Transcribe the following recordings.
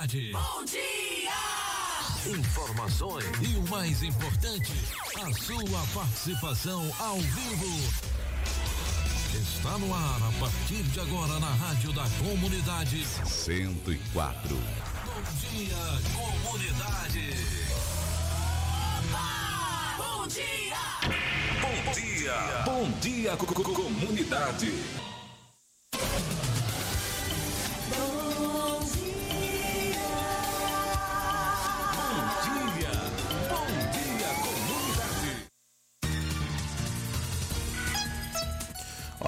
Bom dia! Informações e o mais importante, a sua participação ao vivo. Está no ar a partir de agora na Rádio da Comunidade 104. Bom dia, comunidade. Opa! Bom dia! Bom dia, bom dia, co- co- comunidade.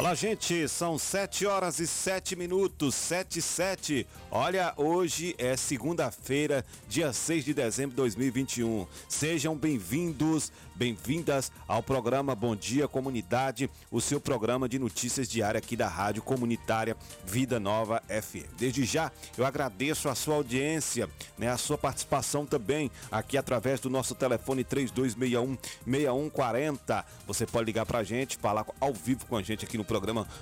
Olá, gente, são 7 horas e 7 minutos, 7 e 7. Olha, hoje é segunda-feira, dia 6 de dezembro de 2021. Sejam bem-vindos, bem-vindas ao programa Bom Dia Comunidade, o seu programa de notícias diária aqui da Rádio Comunitária Vida Nova FM. Desde já, eu agradeço a sua audiência, né, a sua participação também aqui através do nosso telefone 3261 6140. Você pode ligar pra gente, falar ao vivo com a gente aqui no programa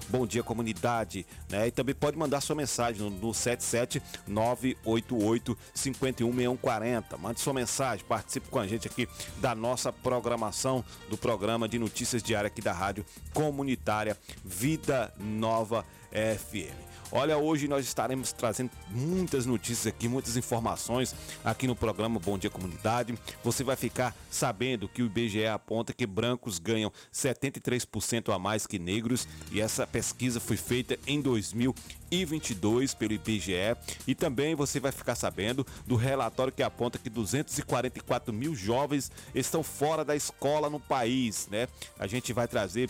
Bom Dia Comunidade, né? E também pode mandar sua mensagem no, no 77 988 51 6140. Mande sua mensagem, participe com a gente aqui da nossa programação do programa de notícias diária aqui da Rádio Comunitária Vida Nova FM. Olha, hoje nós estaremos trazendo muitas notícias aqui, muitas informações aqui no programa Bom Dia Comunidade. Você vai ficar sabendo que o IBGE aponta que brancos ganham 73% a mais que negros e essa pesquisa foi feita em 2022 pelo IBGE. E também você vai ficar sabendo do relatório que aponta que 244 mil jovens estão fora da escola no país, né? A gente vai trazer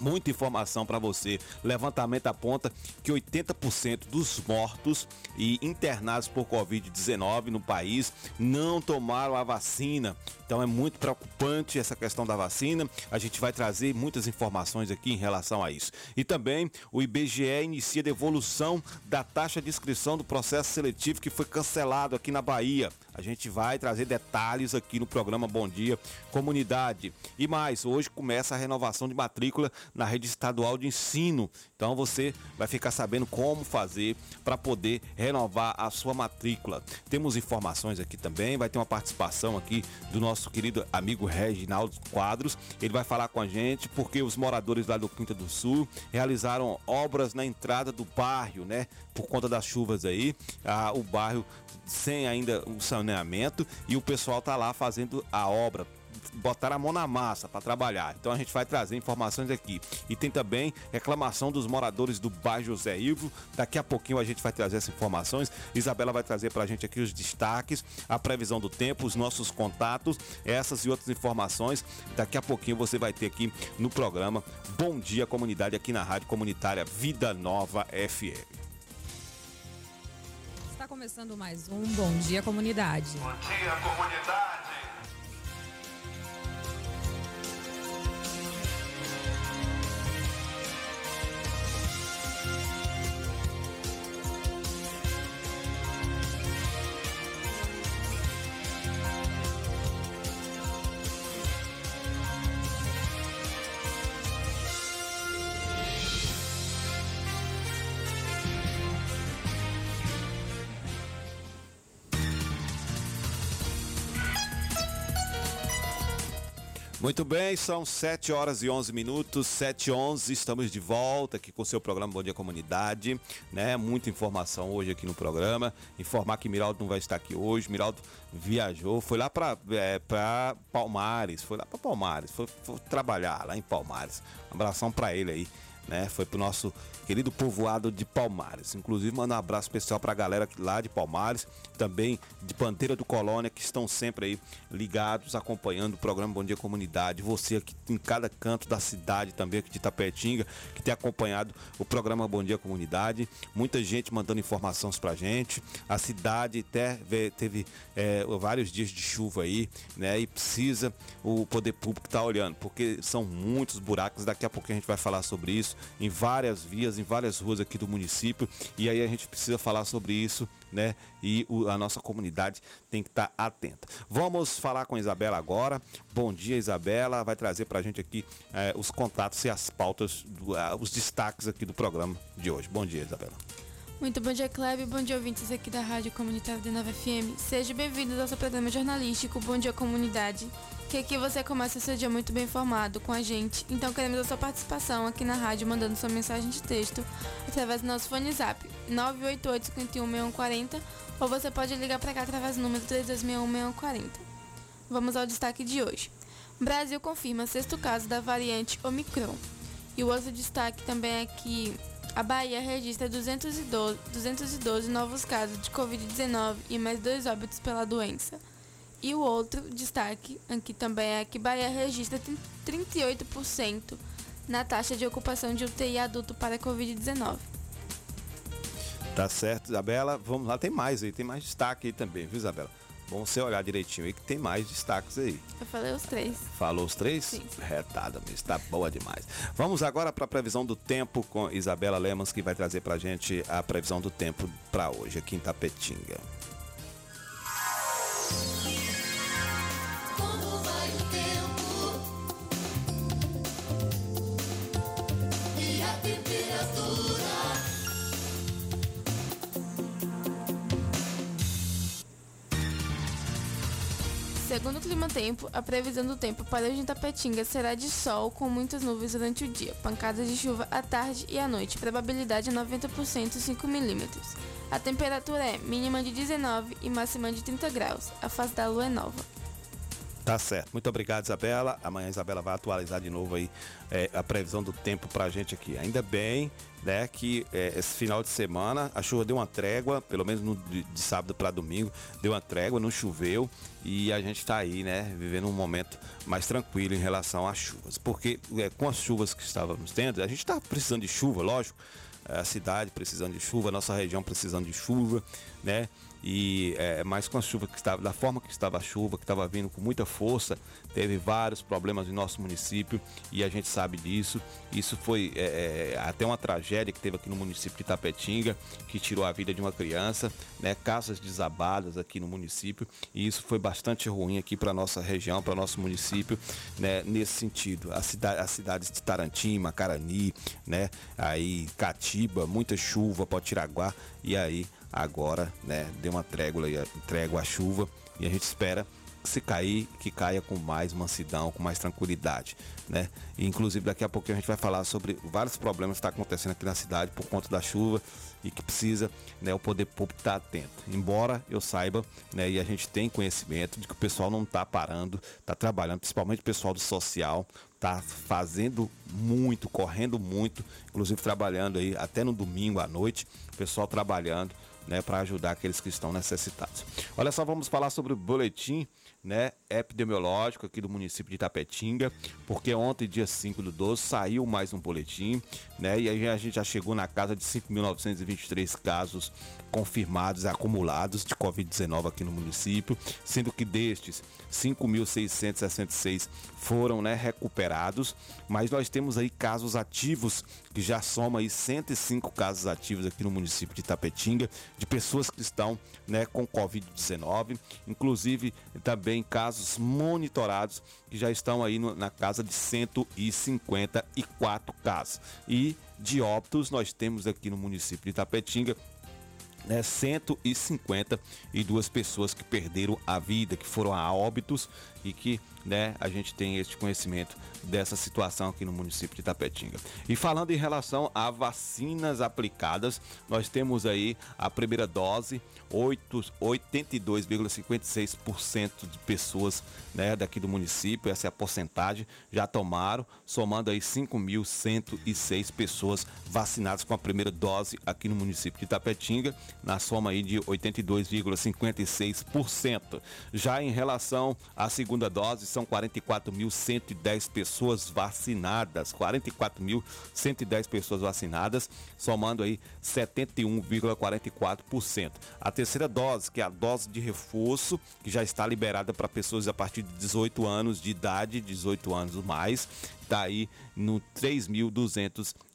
Muita informação para você. Levantamento aponta que 80% dos mortos e internados por Covid-19 no país não tomaram a vacina. Então é muito preocupante essa questão da vacina. A gente vai trazer muitas informações aqui em relação a isso. E também o IBGE inicia a devolução da taxa de inscrição do processo seletivo que foi cancelado aqui na Bahia. A gente vai trazer detalhes aqui no programa Bom Dia Comunidade. E mais, hoje começa a renovação de matrícula na rede estadual de ensino. Então você vai ficar sabendo como fazer para poder renovar a sua matrícula. Temos informações aqui também, vai ter uma participação aqui do nosso querido amigo Reginaldo Quadros. Ele vai falar com a gente porque os moradores lá do Quinta do Sul realizaram obras na entrada do bairro, né? Por conta das chuvas aí, ah, o bairro sem ainda o saneamento e o pessoal tá lá fazendo a obra botar a mão na massa para trabalhar. Então a gente vai trazer informações aqui. E tem também reclamação dos moradores do bairro José Ivo. Daqui a pouquinho a gente vai trazer essas informações. Isabela vai trazer para a gente aqui os destaques, a previsão do tempo, os nossos contatos, essas e outras informações. Daqui a pouquinho você vai ter aqui no programa Bom Dia Comunidade aqui na Rádio Comunitária Vida Nova FM. Começando mais um Bom Dia Comunidade. Bom dia, comunidade. Muito bem, são 7 horas e 11 minutos, 7 e 11, estamos de volta aqui com o seu programa Bom Dia Comunidade, né? Muita informação hoje aqui no programa. Informar que Miraldo não vai estar aqui hoje, Miraldo viajou, foi lá para é, Palmares, foi lá para Palmares, foi, foi trabalhar lá em Palmares. Um abração para ele aí, né? Foi pro nosso querido povoado de Palmares. Inclusive, manda um abraço especial pra galera lá de Palmares, também de Panteira do Colônia, que estão sempre aí ligados, acompanhando o programa Bom Dia Comunidade. Você aqui em cada canto da cidade também, aqui de Tapetinga, que tem acompanhado o programa Bom Dia Comunidade. Muita gente mandando informações pra gente. A cidade até vê- teve é, vários dias de chuva aí, né? E precisa o poder público estar olhando, porque são muitos buracos. Daqui a pouco a gente vai falar sobre isso em várias vias, em várias ruas aqui do município. E aí a gente precisa falar sobre isso, né? E o- a nossa comunidade tem que estar atenta. Vamos falar com a Isabela agora. Bom dia, Isabela. Vai trazer pra gente aqui eh, os contatos e as pautas, do- ah, os destaques aqui do programa de hoje. Bom dia, Isabela. Muito bom dia, Kleber. Bom dia, ouvintes aqui da Rádio Comunitária de Nova FM. Sejam bem-vindos ao seu programa jornalístico Bom Dia Comunidade, que aqui você começa seu dia muito bem informado com a gente. Então queremos a sua participação aqui na rádio, mandando sua mensagem de texto através do nosso fone zap 988 51 ou você pode ligar para cá através do número 3261 Vamos ao destaque de hoje. Brasil confirma sexto caso da variante Omicron. E o outro destaque também é que a Bahia registra 212, 212 novos casos de Covid-19 e mais dois óbitos pela doença. E o outro destaque aqui também é que Bahia registra 38% na taxa de ocupação de UTI adulto para Covid-19. Tá certo, Isabela. Vamos lá, tem mais aí, tem mais destaque aí também, viu, Isabela? Bom você olhar direitinho aí que tem mais destaques aí. Eu falei os três. Falou os três? Sim. Retada mesmo, tá boa demais. Vamos agora para a previsão do tempo com Isabela Lemos, que vai trazer pra gente a previsão do tempo para hoje aqui em Tapetinga. Segundo o Clima Tempo, a previsão do tempo para hoje em Tapetinga será de sol com muitas nuvens durante o dia, pancadas de chuva à tarde e à noite, probabilidade 90% 5 milímetros. A temperatura é mínima de 19 e máxima de 30 graus. A fase da lua é nova. Tá certo. Muito obrigado, Isabela. Amanhã a Isabela vai atualizar de novo aí é, a previsão do tempo pra gente aqui. Ainda bem, né, que é, esse final de semana a chuva deu uma trégua, pelo menos no, de, de sábado para domingo, deu uma trégua, não choveu e a gente tá aí, né, vivendo um momento mais tranquilo em relação às chuvas. Porque é, com as chuvas que estávamos tendo, a gente tá precisando de chuva, lógico. A cidade precisando de chuva, a nossa região precisando de chuva, né? E é, mas com a chuva que estava da forma que estava a chuva que estava vindo com muita força teve vários problemas em nosso município e a gente sabe disso. Isso foi é, é, até uma tragédia que teve aqui no município de Tapetinga que tirou a vida de uma criança né? Casas desabadas aqui no município. E isso foi bastante ruim aqui para nossa região para nosso município né? Nesse sentido. A cidade as cidades de Tarantim Macarani né? Aí Catiba muita chuva Potiraguá e aí agora, né, deu uma trégua, trégua à chuva e a gente espera se cair, que caia com mais mansidão, com mais tranquilidade, né? E, inclusive daqui a pouquinho a gente vai falar sobre vários problemas que estão tá acontecendo aqui na cidade por conta da chuva e que precisa, né, o poder público estar tá atento. Embora eu saiba, né, e a gente tem conhecimento de que o pessoal não está parando, está trabalhando, principalmente o pessoal do social, está fazendo muito, correndo muito, inclusive trabalhando aí até no domingo à noite, o pessoal trabalhando né, para ajudar aqueles que estão necessitados. Olha só, vamos falar sobre o boletim né, epidemiológico aqui do município de Itapetinga, porque ontem, dia 5 do 12, saiu mais um boletim, né, e aí a gente já chegou na casa de 5.923 casos confirmados, acumulados de Covid-19 aqui no município, sendo que destes, 5.666 foram né, recuperados, mas nós temos aí casos ativos, que já soma aí 105 casos ativos aqui no município de Itapetinga, de pessoas que estão né, com Covid-19, inclusive também casos monitorados que já estão aí no, na casa de 154 casos. E de óbitos nós temos aqui no município de Itapetinga né, 152 pessoas que perderam a vida, que foram a óbitos e que né, a gente tem este conhecimento dessa situação aqui no município de Tapetinga. E falando em relação a vacinas aplicadas, nós temos aí a primeira dose, 82,56% de pessoas né, daqui do município, essa é a porcentagem, já tomaram, somando aí 5.106 pessoas vacinadas com a primeira dose aqui no município de Tapetinga, na soma aí de 82,56%. Já em relação à segunda dose, são 44.110 pessoas vacinadas, 44.110 pessoas vacinadas, somando aí 71,44%. A terceira dose, que é a dose de reforço, que já está liberada para pessoas a partir de 18 anos de idade, 18 anos ou mais, está aí no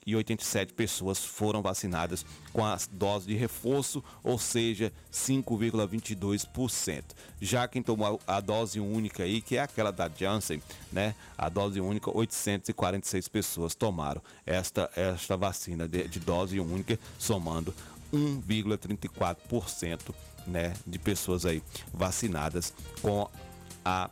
3.287 pessoas foram vacinadas com a dose de reforço, ou seja, 5,22%. Já quem tomou a dose única aí, que é aquela da Janssen, né? A dose única, 846 pessoas tomaram esta, esta vacina de, de dose única, somando 1,34% né, de pessoas aí vacinadas com a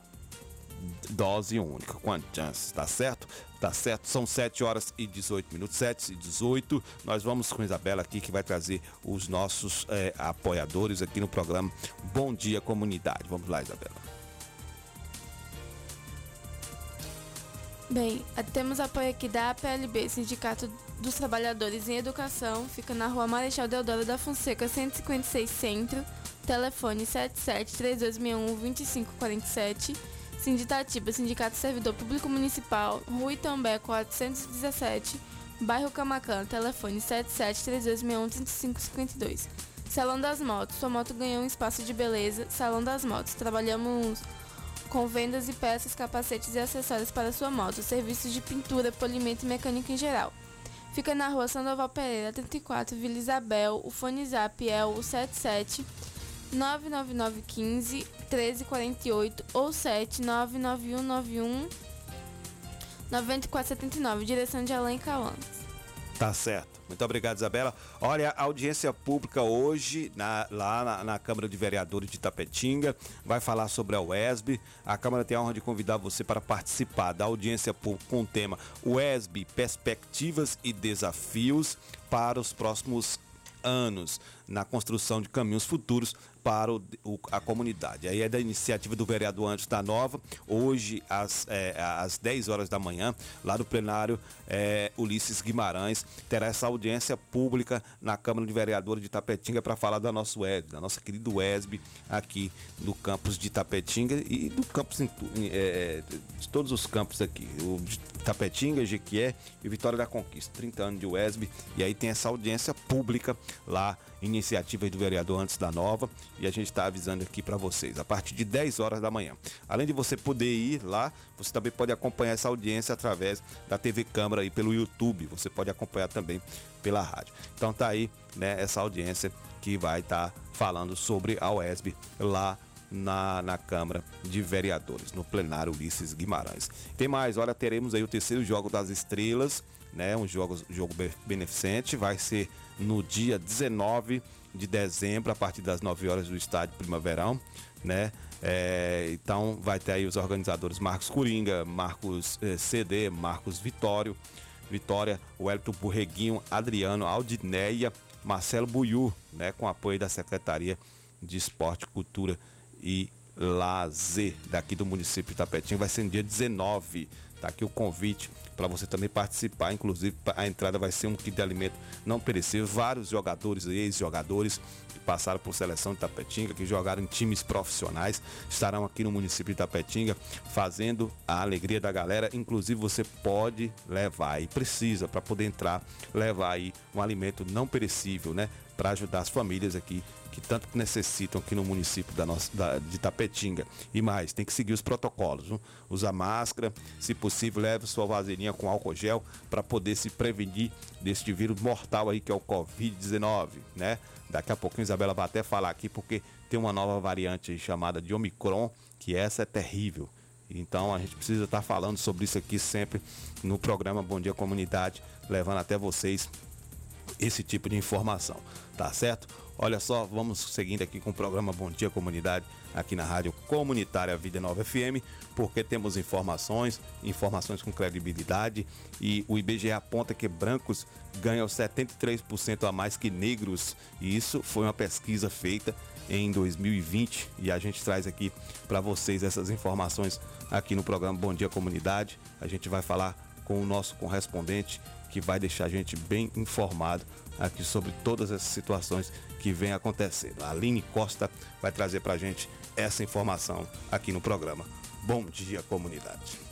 dose única, com a chance, tá certo? Tá certo, são 7 horas e 18 minutos, 7 e 18. Nós vamos com a Isabela aqui que vai trazer os nossos é, apoiadores aqui no programa Bom Dia Comunidade. Vamos lá, Isabela. Bem, temos apoio aqui da APLB, Sindicato dos Trabalhadores em Educação, fica na rua Marechal Deodoro da Fonseca, 156 Centro, telefone 773261-2547, Sinditatiba, Sindicato Servidor Público Municipal, Rua Itambé 417, bairro Camacan, telefone 773261-3552. Salão das Motos, sua moto ganhou um espaço de beleza, Salão das Motos, trabalhamos com vendas e peças, capacetes e acessórios para sua moto, serviços de pintura, polimento e mecânica em geral. Fica na rua Sandoval Pereira, 34, Vila Isabel. O fone zap é o 77 99915 1348 ou 7999191 9479, direção de Alain Cauã. Tá certo. Muito obrigado, Isabela. Olha, a audiência pública hoje, na, lá na, na, Câmara de Vereadores de Tapetinga, vai falar sobre a UESB. A Câmara tem a honra de convidar você para participar da audiência pública com o tema UESB Perspectivas e Desafios para os próximos anos na construção de caminhos futuros para o, o, a comunidade. Aí é da iniciativa do vereador Antes da Nova, hoje às, é, às 10 horas da manhã, lá no plenário é, Ulisses Guimarães, terá essa audiência pública na Câmara de Vereadores de Tapetinga para falar da nossa WESB, da nossa querida WESB aqui no campus de Tapetinga e do campus é, de todos os campos aqui, o de Tapetinga, Jequié e Vitória da Conquista, 30 anos de WESB, e aí tem essa audiência pública lá iniciativa do vereador antes da nova e a gente está avisando aqui para vocês a partir de 10 horas da manhã. Além de você poder ir lá, você também pode acompanhar essa audiência através da TV Câmara e pelo YouTube. Você pode acompanhar também pela rádio. Então tá aí, né, essa audiência que vai estar tá falando sobre a UESB lá na, na Câmara de Vereadores, no plenário Ulisses Guimarães. Tem mais, olha, teremos aí o terceiro jogo das estrelas, né? Um jogo, jogo beneficente, vai ser no dia 19 de dezembro, a partir das 9 horas do estádio Primaverão, né? É, então vai ter aí os organizadores Marcos Coringa, Marcos eh, CD, Marcos Vitório, Vitória, Wellington Burreguinho, Adriano, Aldineia, Marcelo Buiú, né? Com apoio da Secretaria de Esporte, Cultura e Lazer daqui do município de Tapetinho. Vai ser no dia 19. Tá aqui o convite para você também participar. Inclusive, a entrada vai ser um kit de alimento não perecível. Vários jogadores, ex-jogadores que passaram por seleção de Tapetinga, que jogaram em times profissionais, estarão aqui no município de Tapetinga fazendo a alegria da galera. Inclusive, você pode levar e precisa para poder entrar, levar aí um alimento não perecível, né? Para ajudar as famílias aqui que tanto necessitam aqui no município da nossa, da, de Tapetinga. E mais, tem que seguir os protocolos. Viu? Usar máscara, se possível, leve sua vasilhinha com álcool gel para poder se prevenir deste vírus mortal aí que é o Covid-19, né? Daqui a pouquinho Isabela vai até falar aqui porque tem uma nova variante chamada de Omicron, que essa é terrível. Então a gente precisa estar tá falando sobre isso aqui sempre no programa Bom Dia Comunidade, levando até vocês esse tipo de informação, tá certo? Olha só, vamos seguindo aqui com o programa Bom Dia Comunidade, aqui na Rádio Comunitária Vida Nova FM, porque temos informações, informações com credibilidade e o IBGE aponta que brancos ganham 73% a mais que negros, e isso foi uma pesquisa feita em 2020 e a gente traz aqui para vocês essas informações aqui no programa Bom Dia Comunidade. A gente vai falar com o nosso correspondente que vai deixar a gente bem informado aqui sobre todas essas situações que vem acontecendo. A Aline Costa vai trazer para a gente essa informação aqui no programa. Bom dia, comunidade.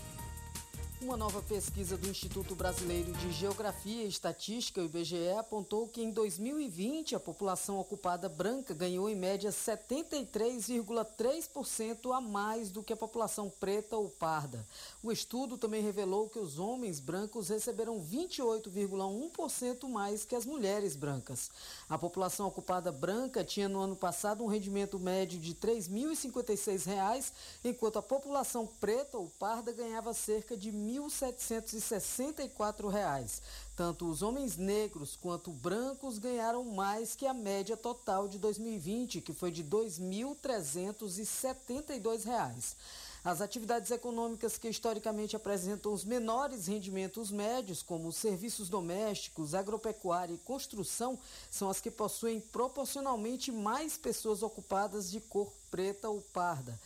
Uma nova pesquisa do Instituto Brasileiro de Geografia e Estatística, o IBGE, apontou que em 2020 a população ocupada branca ganhou em média 73,3% a mais do que a população preta ou parda. O estudo também revelou que os homens brancos receberam 28,1% mais que as mulheres brancas. A população ocupada branca tinha no ano passado um rendimento médio de R$ 3.056, enquanto a população preta ou parda ganhava cerca de R$ 2.764. Tanto os homens negros quanto brancos ganharam mais que a média total de 2020, que foi de R$ 2.372. As atividades econômicas que historicamente apresentam os menores rendimentos médios, como serviços domésticos, agropecuária e construção, são as que possuem proporcionalmente mais pessoas ocupadas de cor preta ou parda.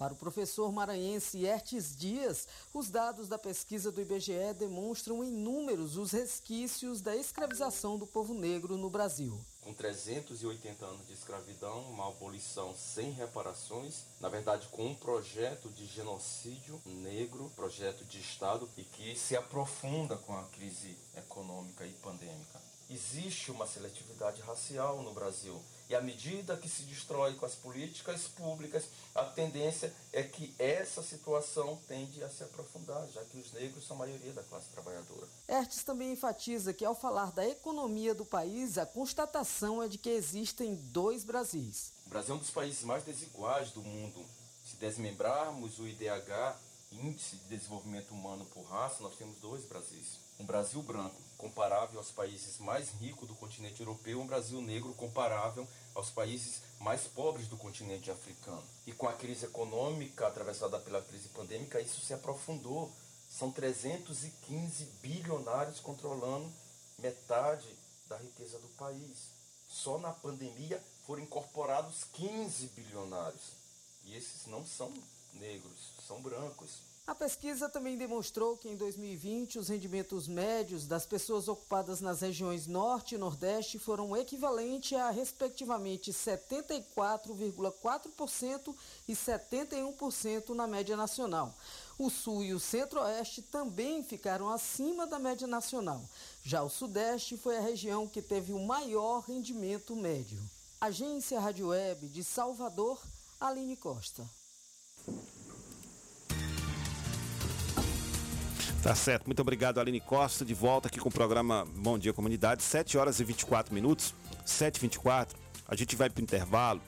Para o professor maranhense Ertes Dias, os dados da pesquisa do IBGE demonstram em números os resquícios da escravização do povo negro no Brasil. Com 380 anos de escravidão, uma abolição sem reparações, na verdade com um projeto de genocídio negro, projeto de Estado e que se aprofunda com a crise econômica e pandêmica. Existe uma seletividade racial no Brasil e à medida que se destrói com as políticas públicas, a tendência é que essa situação tende a se aprofundar, já que os negros são a maioria da classe trabalhadora. Ertes também enfatiza que, ao falar da economia do país, a constatação é de que existem dois Brasis. O Brasil é um dos países mais desiguais do mundo. Se desmembrarmos o IDH, Índice de Desenvolvimento Humano por Raça, nós temos dois Brasis um Brasil branco comparável aos países mais ricos do continente europeu, um Brasil negro comparável aos países mais pobres do continente africano. E com a crise econômica atravessada pela crise pandêmica, isso se aprofundou. São 315 bilionários controlando metade da riqueza do país. Só na pandemia foram incorporados 15 bilionários. E esses não são negros, são brancos. A pesquisa também demonstrou que em 2020 os rendimentos médios das pessoas ocupadas nas regiões Norte e Nordeste foram equivalentes a, respectivamente, 74,4% e 71% na média nacional. O Sul e o Centro-Oeste também ficaram acima da média nacional. Já o Sudeste foi a região que teve o maior rendimento médio. Agência Rádio Web de Salvador, Aline Costa. Tá certo, muito obrigado Aline Costa, de volta aqui com o programa Bom Dia Comunidade, 7 horas e 24 minutos, 7 e 24 a gente vai para o intervalo,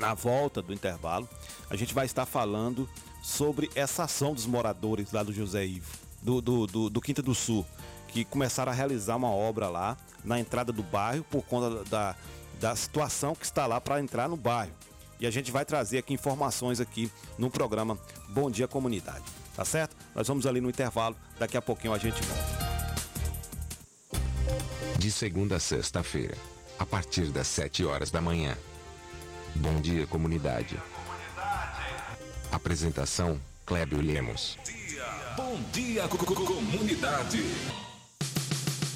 na volta do intervalo, a gente vai estar falando sobre essa ação dos moradores lá do José Ivo, do, do, do, do Quinta do Sul, que começaram a realizar uma obra lá na entrada do bairro por conta da, da situação que está lá para entrar no bairro. E a gente vai trazer aqui informações aqui no programa Bom Dia Comunidade. Tá certo? Nós vamos ali no intervalo, daqui a pouquinho a gente volta. De segunda a sexta-feira, a partir das 7 horas da manhã. Bom dia, comunidade. Apresentação: Clébio Lemos. Bom dia, comunidade.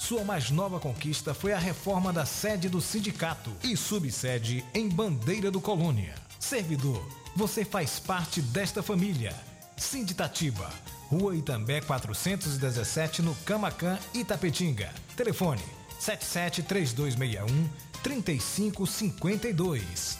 Sua mais nova conquista foi a reforma da sede do sindicato e subsede em Bandeira do Colônia. Servidor, você faz parte desta família. Sinditatiba Rua Itambé 417, no Camacan, Itapetinga. Telefone 77 3261 3552.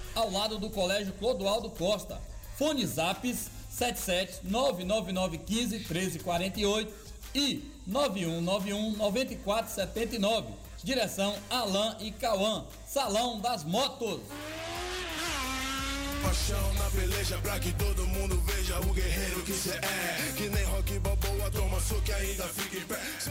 ao lado do Colégio Clodoaldo Costa. Fone Zaps 77 99915 1348 e 9191 9479. Direção Alain e Cauã. Salão das Motos. Paixão na peleja pra que todo mundo veja o guerreiro que cê é. Que nem rock balboa, toma que ainda fica em pé.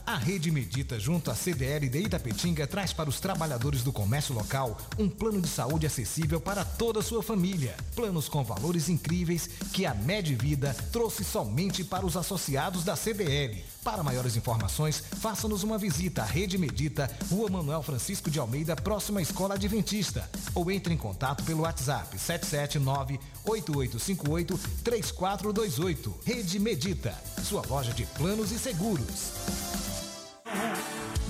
A Rede Medita, junto à CDL de Itapetinga, traz para os trabalhadores do comércio local um plano de saúde acessível para toda a sua família. Planos com valores incríveis que a Medvida trouxe somente para os associados da CDL. Para maiores informações, faça-nos uma visita à Rede Medita, Rua Manuel Francisco de Almeida, próxima à Escola Adventista. Ou entre em contato pelo WhatsApp 779-8858-3428. Rede Medita, sua loja de planos e seguros. Yeah.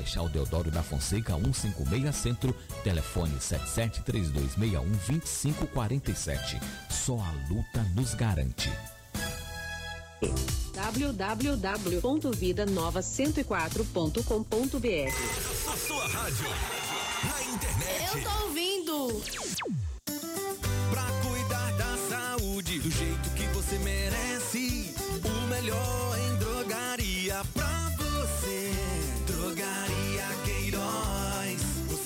Marechal Deodoro da Fonseca, 156 Centro, telefone 7732612547. Só a luta nos garante www.vidanova104.com.br A sua rádio na internet. Eu tô ouvindo. Pra cuidar da saúde do jeito que você merece, o melhor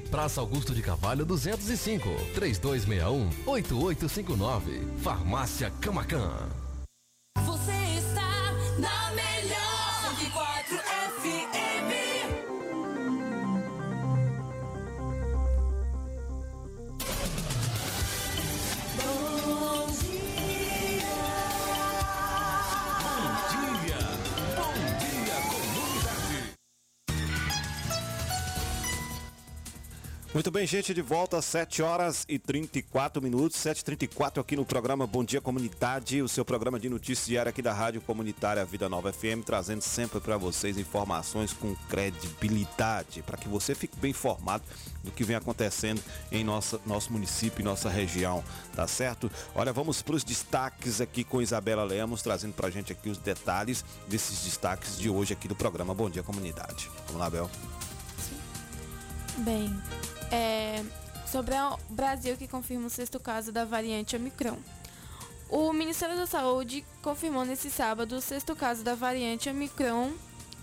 Praça Augusto de Carvalho 205, 3261-8859. Farmácia Camacan. Você está na melhor 104 Muito bem, gente, de volta às 7 horas e 34 minutos, 7h34 aqui no programa Bom Dia Comunidade, o seu programa de notícias diário aqui da Rádio Comunitária Vida Nova FM, trazendo sempre para vocês informações com credibilidade, para que você fique bem informado do que vem acontecendo em nossa, nosso município e nossa região, tá certo? Olha, vamos para os destaques aqui com Isabela Lemos, trazendo para a gente aqui os detalhes desses destaques de hoje aqui do programa Bom Dia Comunidade. Vamos lá, Bel. Bem, é, sobre o Brasil que confirma o sexto caso da variante Omicron. O Ministério da Saúde confirmou nesse sábado o sexto caso da variante Omicron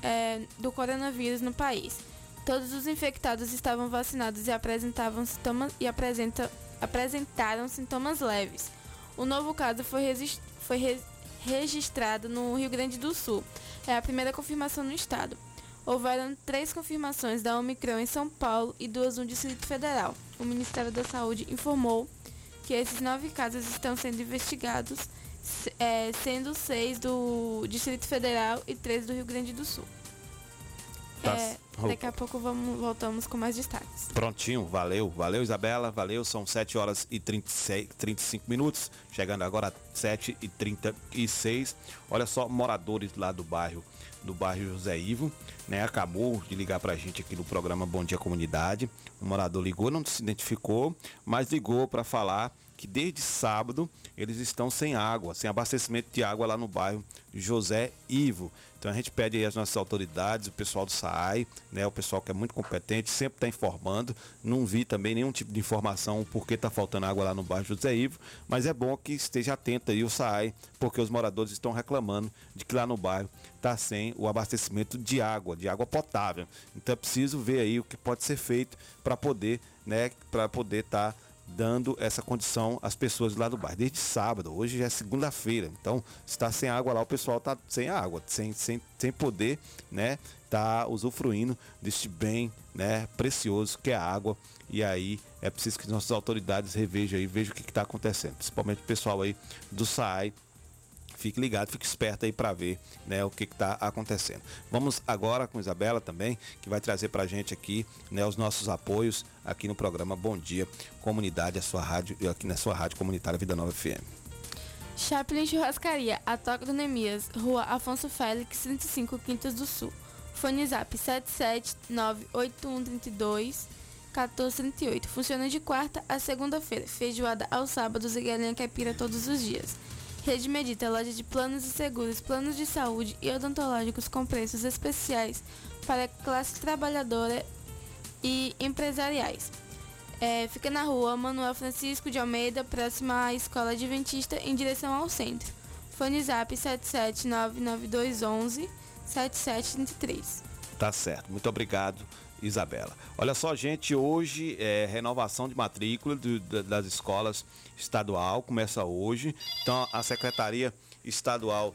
é, do coronavírus no país. Todos os infectados estavam vacinados e apresentavam sintomas e apresenta, apresentaram sintomas leves. O novo caso foi, regis- foi re- registrado no Rio Grande do Sul. É a primeira confirmação no estado. Houveram três confirmações da Omicron em São Paulo e duas no Distrito Federal. O Ministério da Saúde informou que esses nove casos estão sendo investigados, é, sendo seis do Distrito Federal e três do Rio Grande do Sul. Tá. É, daqui a pouco vamos, voltamos com mais destaques. Prontinho, valeu, valeu Isabela, valeu, são 7 horas e 36, 35 minutos, chegando agora a 7 e 36. Olha só, moradores lá do bairro, do bairro José Ivo, né, acabou de ligar pra gente aqui no programa Bom Dia Comunidade. O morador ligou, não se identificou, mas ligou para falar que desde sábado eles estão sem água, sem abastecimento de água lá no bairro José Ivo. Então a gente pede aí às nossas autoridades, o pessoal do SAAI, né, o pessoal que é muito competente, sempre está informando. Não vi também nenhum tipo de informação por que está faltando água lá no bairro José Ivo, mas é bom que esteja atento aí o SAAI, porque os moradores estão reclamando de que lá no bairro está sem o abastecimento de água, de água potável. Então é preciso ver aí o que pode ser feito para poder, né, para poder estar dando essa condição às pessoas lá do bairro. Desde sábado, hoje já é segunda-feira. Então, está sem água lá, o pessoal está sem água, sem, sem, sem poder, né? Tá usufruindo deste bem, né? Precioso que é a água. E aí é preciso que nossas autoridades revejam aí, vejam o que está acontecendo. Principalmente o pessoal aí do SAI, fique ligado, fique esperto aí para ver né, o que está acontecendo. Vamos agora com Isabela também, que vai trazer para a gente aqui né, os nossos apoios aqui no programa Bom Dia Comunidade, a sua rádio, aqui na sua rádio comunitária Vida Nova FM. Chaplin Churrascaria, a Toca do Nemias, Rua Afonso Félix, 35 Quintas do Sul. Fone Zap 7798132 1438. Funciona de quarta a segunda-feira. Feijoada aos sábados e galinha caipira todos os dias. Rede Medita, loja de planos e seguros, planos de saúde e odontológicos com preços especiais para classe trabalhadora e empresariais. É, fica na rua Manuel Francisco de Almeida, próxima à Escola Adventista, em direção ao centro. Fone Zap 7799211 7733. Tá certo. Muito obrigado, Isabela. Olha só, gente, hoje é renovação de matrícula do- da- das escolas estadual, começa hoje. Então, a Secretaria Estadual,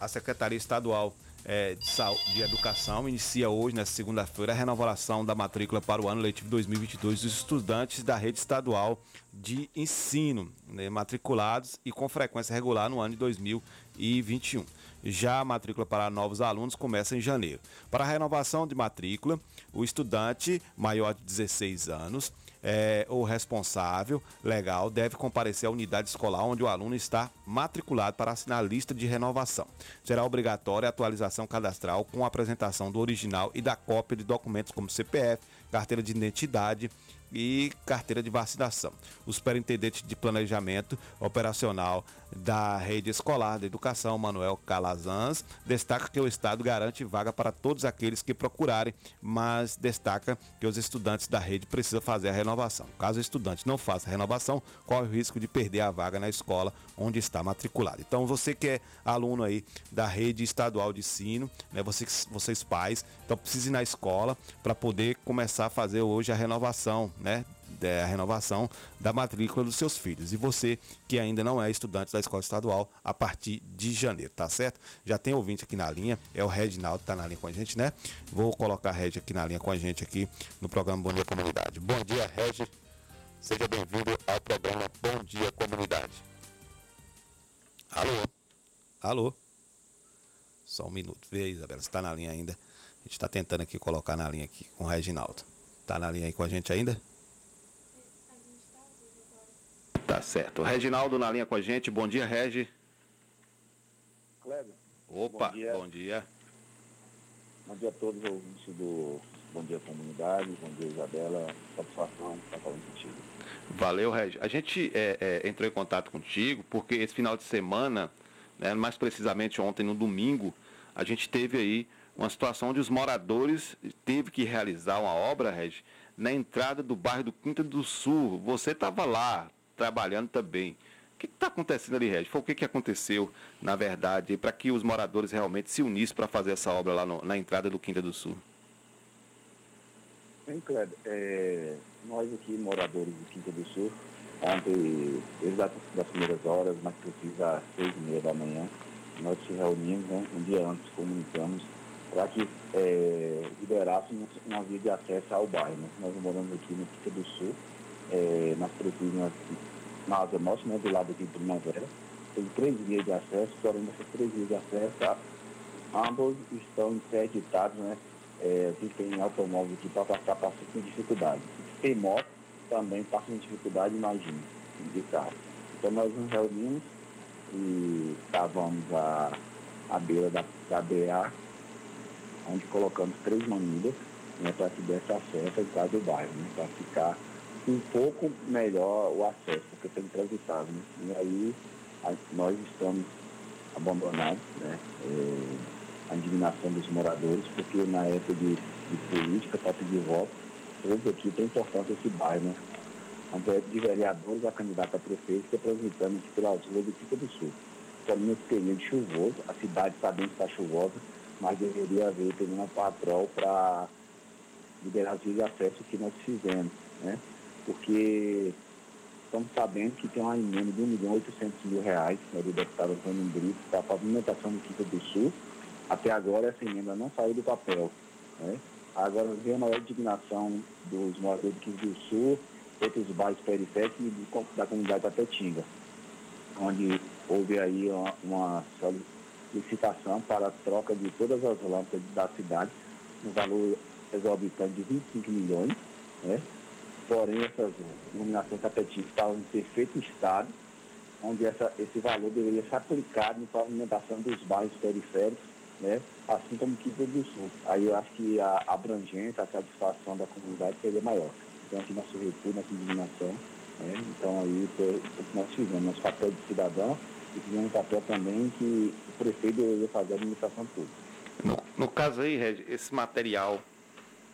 a Secretaria Estadual é, de, de Educação inicia hoje, nessa segunda-feira, a renovação da matrícula para o ano letivo 2022 dos estudantes da rede estadual de ensino, né, matriculados e com frequência regular no ano de 2021. Já a matrícula para novos alunos começa em janeiro. Para a renovação de matrícula, o estudante maior de 16 anos é, o responsável legal deve comparecer à unidade escolar onde o aluno está matriculado para assinar a lista de renovação. Será obrigatória a atualização cadastral com a apresentação do original e da cópia de documentos como CPF, carteira de identidade e carteira de vacinação. O superintendente de planejamento operacional da rede escolar da educação, Manuel Calazans, destaca que o Estado garante vaga para todos aqueles que procurarem, mas destaca que os estudantes da rede precisam fazer a renovação. Caso o estudante não faça a renovação, corre o risco de perder a vaga na escola onde está matriculado. Então, você que é aluno aí da rede estadual de ensino, né, vocês, vocês pais, então precisa ir na escola para poder começar a fazer hoje a renovação, né? é, a renovação da matrícula dos seus filhos. E você que ainda não é estudante da escola estadual a partir de janeiro, tá certo? Já tem ouvinte aqui na linha, é o Reginaldo, tá na linha com a gente, né? Vou colocar a Regi aqui na linha com a gente aqui no programa Bom Dia Comunidade. Bom dia, Regi. Seja bem-vindo ao programa Bom Dia Comunidade. Alô? Alô? Só um minuto. Vê Isabela, você tá na linha ainda. A gente está tentando aqui colocar na linha aqui com o Reginaldo. Tá na linha aí com a gente ainda? Tá certo. Reginaldo na linha com a gente. Bom dia, Regi. Kleber. Opa, Bom dia. bom dia. Bom dia a todos os ouvintes do Bom Dia Comunidade, bom dia Isabela, satisfação estar falando contigo. Valeu, Regi. A gente é, é, entrou em contato contigo porque esse final de semana, né, mais precisamente ontem no domingo, a gente teve aí uma situação onde os moradores teve que realizar uma obra, Regi, na entrada do bairro do Quinta do Sul. Você estava lá trabalhando também. O que está acontecendo ali, Regi? Foi o que, que aconteceu, na verdade, para que os moradores realmente se unissem para fazer essa obra lá no- na entrada do Quinta do Sul? Bem, Kleber, é, nós aqui, moradores do Quinta do Sul, ontem, as das primeiras horas, mais preciso às seis e meia da manhã, nós se reunimos, né, um dia antes, comunicamos, para que é, liberássemos uma via de acesso ao bairro. Né? Nós moramos aqui no Quinta do Sul, é, nós precisamos, na Asa Norte, né, do lado aqui de Primavera, tem três vias de acesso, porém dessas três vias de acesso, ambos estão interditados, né? É, quem tem automóvel aqui para passar, passa com dificuldade. Tem moto também passa com dificuldade, imagina, de carro. Então nós nos reunimos e estávamos à, à beira da, da BA, onde colocamos três manilhas né, para que desse acesso entrada do bairro, né, para ficar um pouco melhor o acesso, porque tem transitado. Né? E aí a- nós estamos abandonados, né? é, a indignação dos moradores, porque na época de, de política, para pedir voto, todos aqui tem importância esse bairro, né? Tanto é de vereadores, a candidata a prefeito, é transitando aqui pelas ruas do Pico do Sul. Então, nesse período chuvoso, a cidade sabendo que está chuvosa, mas deveria haver pelo menos patrol para liberar as vias de acesso que nós fizemos, né? Porque estamos sabendo que tem uma emenda de 1 milhão e 800 mil reais né, do deputado Antônio Brito para a pavimentação do Quinta do Sul. Até agora essa emenda não saiu do papel. Né? Agora vem a maior indignação dos moradores do Quinta do Sul, outros bairros periféricos e da comunidade da Petinga, onde houve aí uma, uma solicitação para a troca de todas as lâmpadas da cidade, no valor exorbitante de 25 milhões, né? Porém essas iluminações tapetistas estavam em perfeito estado, onde essa, esse valor deveria ser aplicado na pavimentação dos bairros periféricos, né? assim como Quinta do Sul. Aí eu acho que a abrangência, a satisfação da comunidade seria maior. Então aqui nosso recuo, nossa indignação, né? então aí foi o que nós fizemos, nosso papel de cidadão, e fizemos um papel também que o prefeito deveria fazer a administração pública. No, no caso aí, Regi, esse material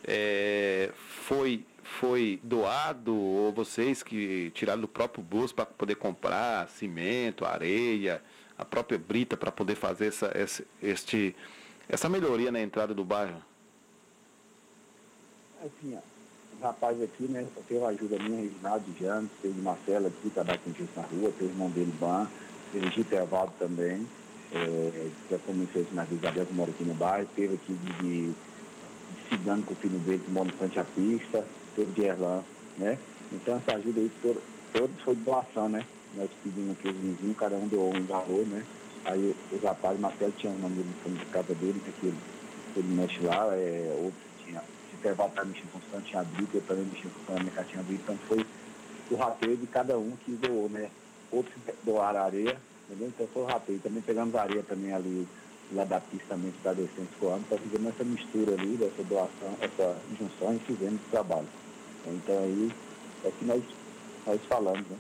é, foi, foi doado ou vocês que tiraram do próprio bolso para poder comprar cimento, areia, a própria brita para poder fazer essa, essa, este, essa melhoria na entrada do bairro? Assim, ó, os rapazes aqui, né, teve a ajuda minha, Reginaldo de Janes, teve Marcelo aqui, trabalha com gente na rua, teve irmão dele, Ban, teve Gito Evaldo também, é, que é como fez na Isabel, que mora aqui no bairro, teve aqui de, de, de Cigano com o filho dele, que mora em frente à pista, teve de Erlan, né? Então essa ajuda aí toda, toda foi doação, né? Nós pedimos aqui os vizinhos, cada um doou um valor, né? Aí os rapazes, Marcelo tinha o nome de casa dele, né, que ele, ele mexe lá, é, outro tinha, se Teval tá mexendo com o Santo tinha Brito, eu também mexi com o Santo tinha Brito, então foi o rateio de cada um que doou, né? Outros doaram areia, entendeu? Então foi o rateio. Também pegamos areia também ali, lá da pista também que está descendo escoando, então essa mistura ali, dessa doação, essa junção e fizemos esse trabalho. Então aí é que nós, nós falamos, né?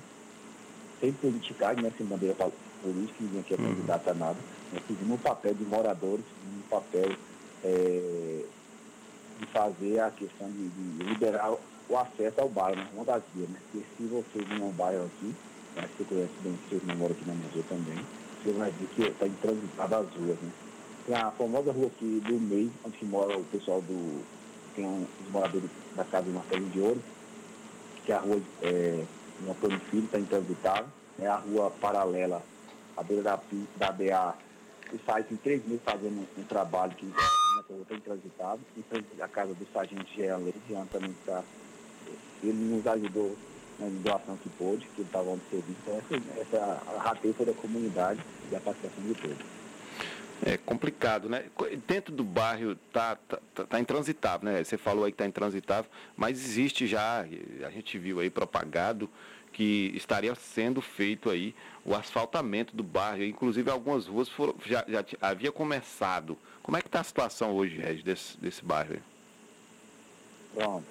Sem politicar, né? Sem bandeira política, ninguém aqui é candidato a nada. Nós fizemos um papel de moradores, um papel eh, de fazer a questão de, de liberar o acesso ao bairro, né? Uma das vias, né? Porque se você vir num bairro aqui, que você conhece bem, você que mora aqui na minha rua também, você vai ver que está intransitada as ruas, né? Tem a famosa rua aqui do meio, onde mora o pessoal do. Tem um, os moradores da casa do Martelo de Ouro, que é a rua é, do Antônio Filho, está intransitável. É a rua paralela, à beira da, da BA, que faz em três meses fazendo um, trabalho que essa rua está intransitado. Em frente à casa do sargento Jean Leite, também está. Ele nos ajudou na doação que pôde, que ele estava no serviço. Então, essa, essa a foi da comunidade e a participação de todos. É complicado, né? Dentro do bairro tá, tá, tá- tá intransitável, né? Você falou aí que tá intransitável, mas existe já, a gente viu aí propagado que estaria sendo feito aí o asfaltamento do bairro, inclusive algumas ruas foram, já, já havia começado. Como é que está a situação hoje, Regis, desse, desse bairro aí? Pronto.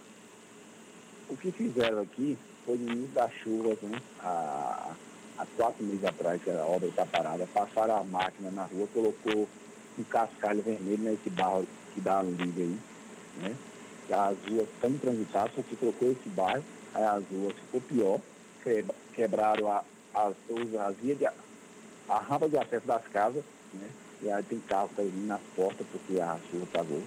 O que fizeram aqui foi no início das chuvas, né? Há, há quatro meses atrás, que a obra está parada, passaram a máquina na rua, colocou um cascalho vermelho nesse barro que dá a liga aí, né? As ruas estão intransitáveis porque colocou esse barro, aí as ruas ficou pior, que- quebraram a, as, as vias de, a rampa de acesso das casas, né? E aí tem carro que tá vindo nas portas porque a chuva pagou.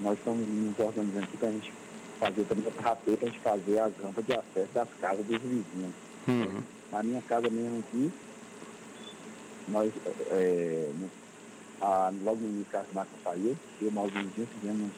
Nós estamos nos organizando aqui para a gente fazer também outra rateio para a gente fazer as rampas de acesso das casas dos vizinhos. Na minha casa mesmo aqui, nós, é, no- a, logo no início que a máquina saiu, eu mais vizinhos fizemos,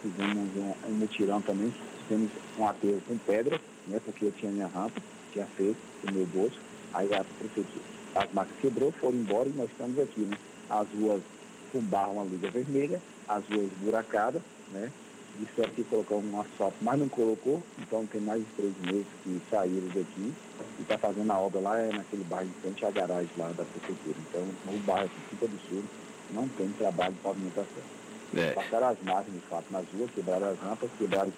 fizemos um, um mutirão também, fizemos um aterro com pedra, né, porque eu tinha minha rampa, tinha feito no meu bolso, aí a prefeitura, as máquinas quebrou, foram embora e nós estamos aqui, né? As ruas com barro, uma liga vermelha, as ruas buracadas, né? Disseram que colocou um asfalto, mas não colocou, então tem mais de três meses que saíram daqui e está fazendo a obra lá é naquele bairro em frente à garagem lá da prefeitura. Então o bairro aqui, Quinta do Sul, não tem trabalho de pavimentação. É. Passaram as máquinas, de fato, nas ruas, quebraram as rampas, quebraram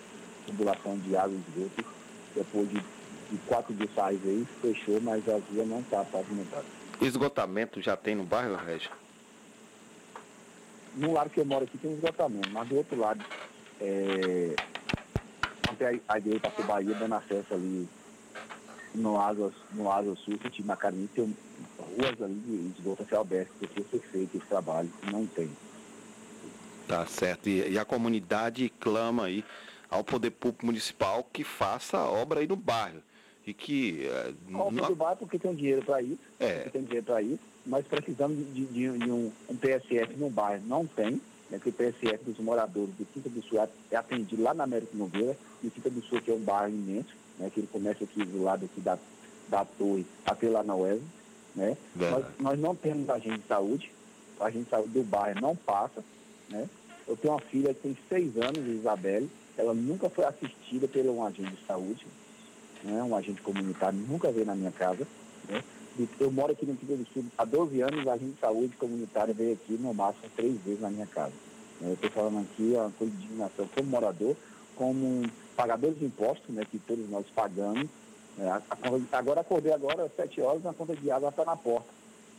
tubulação de água e esgoto. Depois de, de quatro dias aí, fechou, mas as ruas não estão pavimentadas. Esgotamento já tem no bairro, Regis? No lado que eu moro aqui tem esgotamento, mas do outro lado, é, até a, a direita para Bahia, dando acesso ali no Asa, no Asa Sul, que na Carinha tem ruas ali de esgoto a aberto, que precisa ser feito esse trabalho, não tem. Tá certo. E, e a comunidade clama aí ao poder público municipal que faça a obra aí no bairro. e que eh, Compra não- do bairro porque tem dinheiro para isso, É. porque tem dinheiro para isso. Nós precisamos de, de- de um, um PSF no bairro, não tem, né, que o PSF dos moradores do Quinta do Sul é- é atendido lá na América Nogueira, e o Quinta do Sul que é um bairro imenso, né, que ele começa aqui do lado aqui da, da torre até lá na UES, né? Nós, nós não temos agente de saúde, o agente de saúde do bairro não passa, né? Eu tenho uma filha que tem seis anos, Isabelle, ela nunca foi assistida por um agente de saúde, né? um agente comunitário, nunca veio na minha casa. Eu moro aqui no Quinta do Sul há 12 anos, o agente de saúde comunitário veio aqui no máximo três vezes na minha casa. Eu estou falando aqui ó, com indignação como morador, como pagador de impostos, né, que todos nós pagamos. né? A- a agora acordei agora às 7 horas, a conta de água está na porta.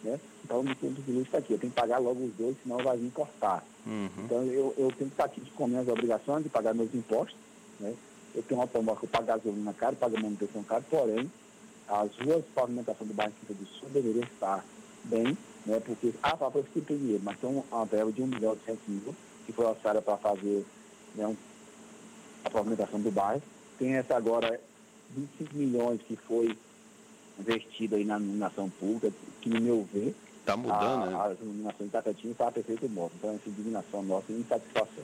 Né? Então o ponto de luz está aqui. Eu tenho que pagar logo os dois, senão vai vir cortar. Uhum. Então eu, eu tenho que estar aqui com minhas obrigações de pagar meus impostos. Né? Eu tenho um automóvel que eu pago gasolina caro, pago manutenção caro, porém, as ruas de pavimentação do bairro do Sul deveriam estar bem, né? porque, ah, para que tem dinheiro, mas tem uma verba de 1 milhão e 100 mil, que foi orçada para fazer né, um- a pavimentação do bairro. Tem essa agora 25 milhões que foi investido aí na iluminação pública, que no meu ver, Tá mudando, a, né? a iluminação de Itacatinga está perfeito modo. Então essa indignação nossa e insatisfação.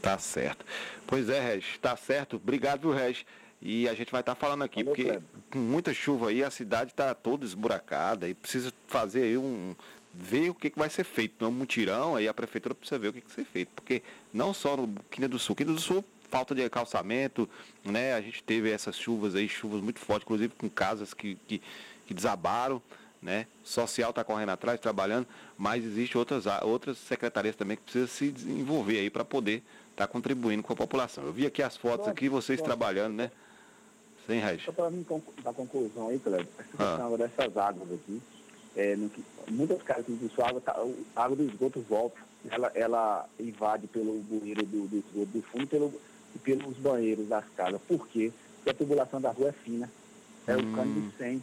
Tá certo. Pois é, Regis, tá certo. Obrigado, Regis. E a gente vai estar falando aqui, Valeu, porque Kleber. com muita chuva aí, a cidade está toda esburacada e precisa fazer aí um. ver o que, que vai ser feito. Não é um mutirão, aí a prefeitura precisa ver o que, que vai ser feito. Porque não só no Quinta do Sul, Quinta do Sul, falta de calçamento, né? A gente teve essas chuvas aí, chuvas muito fortes, inclusive com casas que, que, que desabaram. Né? Social está correndo atrás, trabalhando, mas existe outras, outras secretarias também que precisam se desenvolver aí para poder estar contribuindo com a população. Eu vi aqui as fotos aqui, vocês trabalhando, né? Sem Regis. Só para mim dar conclusão aí, Cleber, essa Ah. questão dessas águas aqui, é, no muitas casas que a água, tá, a água do esgoto volta, ela, ela invade pelo bueiro do, do esgoto do fundo pelo, e pelos banheiros das casas. Por quê? Porque a tubulação da rua é fina. É o cano de 100.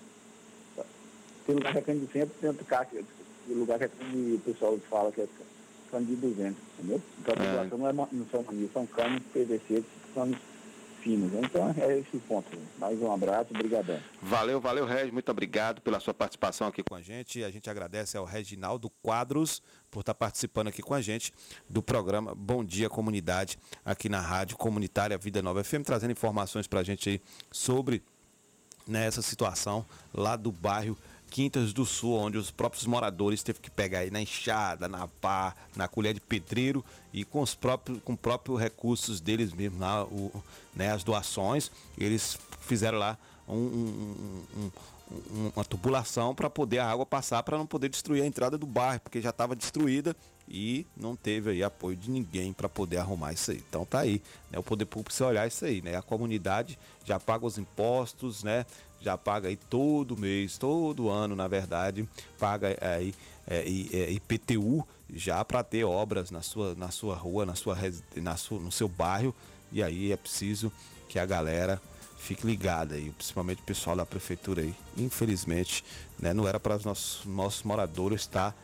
Tem lugar que é cano de 100, tem outro que- tem lugar que é cano de, o pessoal fala que é cano de 200, entendeu? Então a É. tubulação não, é, não são manias, são canos PVC, canos finos. né? Então é esse o ponto. Mais um abraço, obrigadão. Valeu, valeu, Regis. Muito obrigado pela sua participação aqui com a gente. A gente agradece ao Reginaldo Quadros por estar participando aqui com a gente do programa Bom Dia Comunidade, aqui na Rádio Comunitária Vida Nova FM, trazendo informações para a gente sobre né, essa situação lá do bairro Quintas do Sul, onde os próprios moradores teve que pegar aí na enxada, na pá, na colher de pedreiro e com os próprios, com próprios recursos deles mesmos, lá, o, né, as doações, eles fizeram lá um- um- um- uma tubulação para poder a água passar, para não poder destruir a entrada do bairro, porque já estava destruída e não teve aí apoio de ninguém para poder arrumar isso aí. Então tá aí, né? O poder público precisa olhar isso aí, né? A comunidade já paga os impostos, né? Já paga aí todo mês, todo ano, na verdade, paga aí é, é, IPTU já para ter obras na sua, na sua rua, na sua, na sua, no seu bairro. E aí é preciso que a galera fique ligada aí, principalmente o pessoal da prefeitura aí. Infelizmente, né, não era para os nossos, nossos moradores estar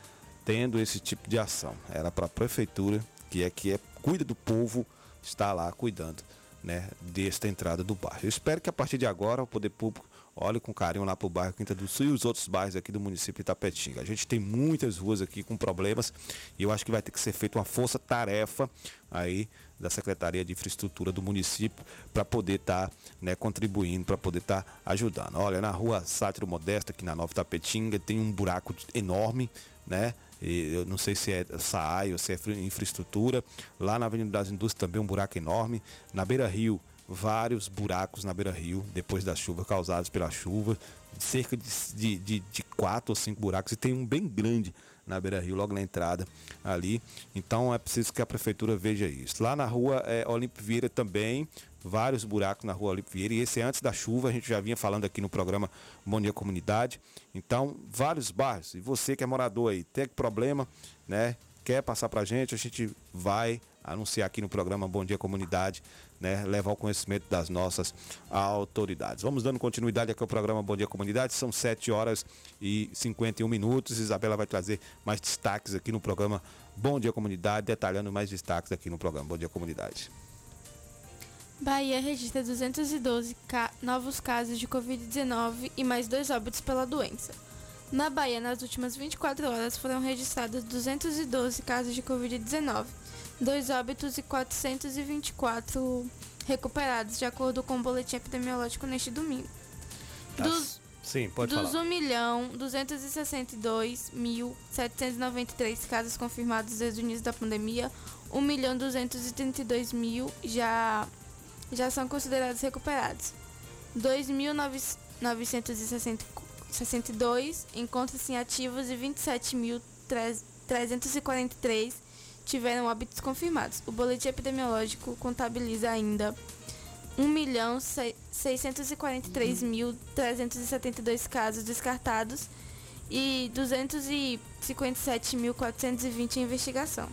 tendo esse tipo de ação. Era para a prefeitura, que é que é, cuida do povo, estar lá cuidando né, desta entrada do bairro. Eu espero que a partir de agora o poder público olhe com carinho lá para o bairro Quinta do Sul e os outros bairros aqui do município de Itapetinga. A gente tem muitas ruas aqui com problemas e eu acho que vai ter que ser feita uma força-tarefa aí da Secretaria de Infraestrutura do município para poder estar né, contribuindo, para poder estar ajudando. Olha, na rua Sátiro Modesto, aqui na Nova Tapetinga, tem um buraco enorme, né? E eu não sei se é SAAI ou se é infra- infraestrutura. Lá na Avenida das Indústrias também um buraco enorme. Na Beira Rio, vários buracos na Beira Rio, depois da chuva, causados pela chuva. Cerca de, de, de, de quatro ou cinco buracos. E tem um bem grande na Beira Rio, logo na entrada ali. Então é preciso que a prefeitura veja isso. Lá na rua é, Olímpio Vieira também, vários buracos na rua Olímpio Vieira. E esse é antes da chuva, a gente já vinha falando aqui no programa Bom Dia Comunidade. Então, vários bairros. E você que é morador aí, tem problema, né? Quer passar pra gente, a gente vai anunciar aqui no programa Bom Dia Comunidade, né? Levar o conhecimento das nossas autoridades. Vamos dando continuidade aqui ao programa Bom Dia Comunidade. São 7 horas e 51 minutos. Isabela vai trazer mais destaques aqui no programa Bom Dia Comunidade, detalhando mais destaques aqui no programa Bom Dia Comunidade. Bahia registra 212 ca- novos casos de Covid-19 e mais dois óbitos pela doença. Na Bahia, nas últimas 24 horas, foram registrados 212 casos de Covid-19, dois óbitos e 424 recuperados, de acordo com o boletim epidemiológico neste domingo. Dos, Sim, pode dos falar. 1 milhão 262.793 casos confirmados desde o início da pandemia, 1 milhão 232 mil já, já são considerados recuperados. 2.962 encontram-se ativos e 27.343 tiveram óbitos confirmados. O boletim epidemiológico contabiliza ainda 1.643.372 casos descartados e 257.420 em investigação.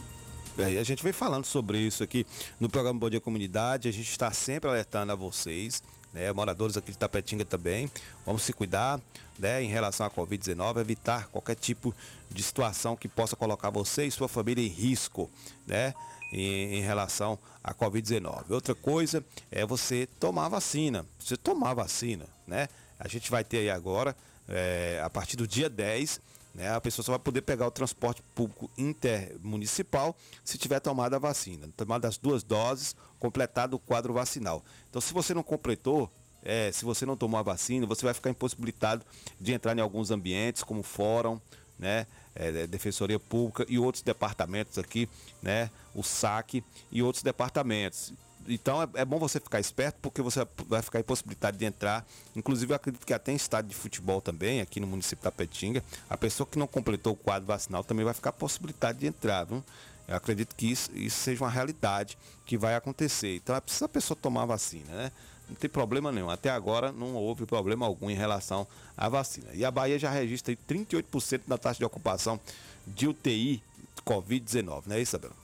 É, a gente vem falando sobre isso aqui no programa Bom Dia Comunidade. A gente está sempre alertando a vocês, né, moradores aqui de Tapetinga também. Vamos se cuidar né, em relação à Covid-19, evitar qualquer tipo de situação que possa colocar você e sua família em risco, né? Em, em relação à Covid-19. Outra coisa é você tomar vacina. Você tomar vacina, né? A gente vai ter aí agora, é, a partir do dia 10, né, a pessoa só vai poder pegar o transporte público intermunicipal se tiver tomado a vacina. Tomado as duas doses, completado o quadro vacinal. Então, se você não completou, é, se você não tomou a vacina, você vai ficar impossibilitado de entrar em alguns ambientes, como fórum, né, é, Defensoria Pública e outros departamentos aqui, né, o SAC e outros departamentos. Então é, é bom você ficar esperto porque você vai ficar impossibilitado de entrar. Inclusive eu acredito que até em estádio de futebol também, aqui no município da Petinga, a pessoa que não completou o quadro vacinal também vai ficar possibilitado de entrar, viu? Eu acredito que isso, isso seja uma realidade que vai acontecer. Então é preciso a pessoa tomar a vacina, né? Não tem problema nenhum. Até agora não houve problema algum em relação à vacina. E a Bahia já registra aí 38% da taxa de ocupação de UTI Covid-19, não é isso, Isabela?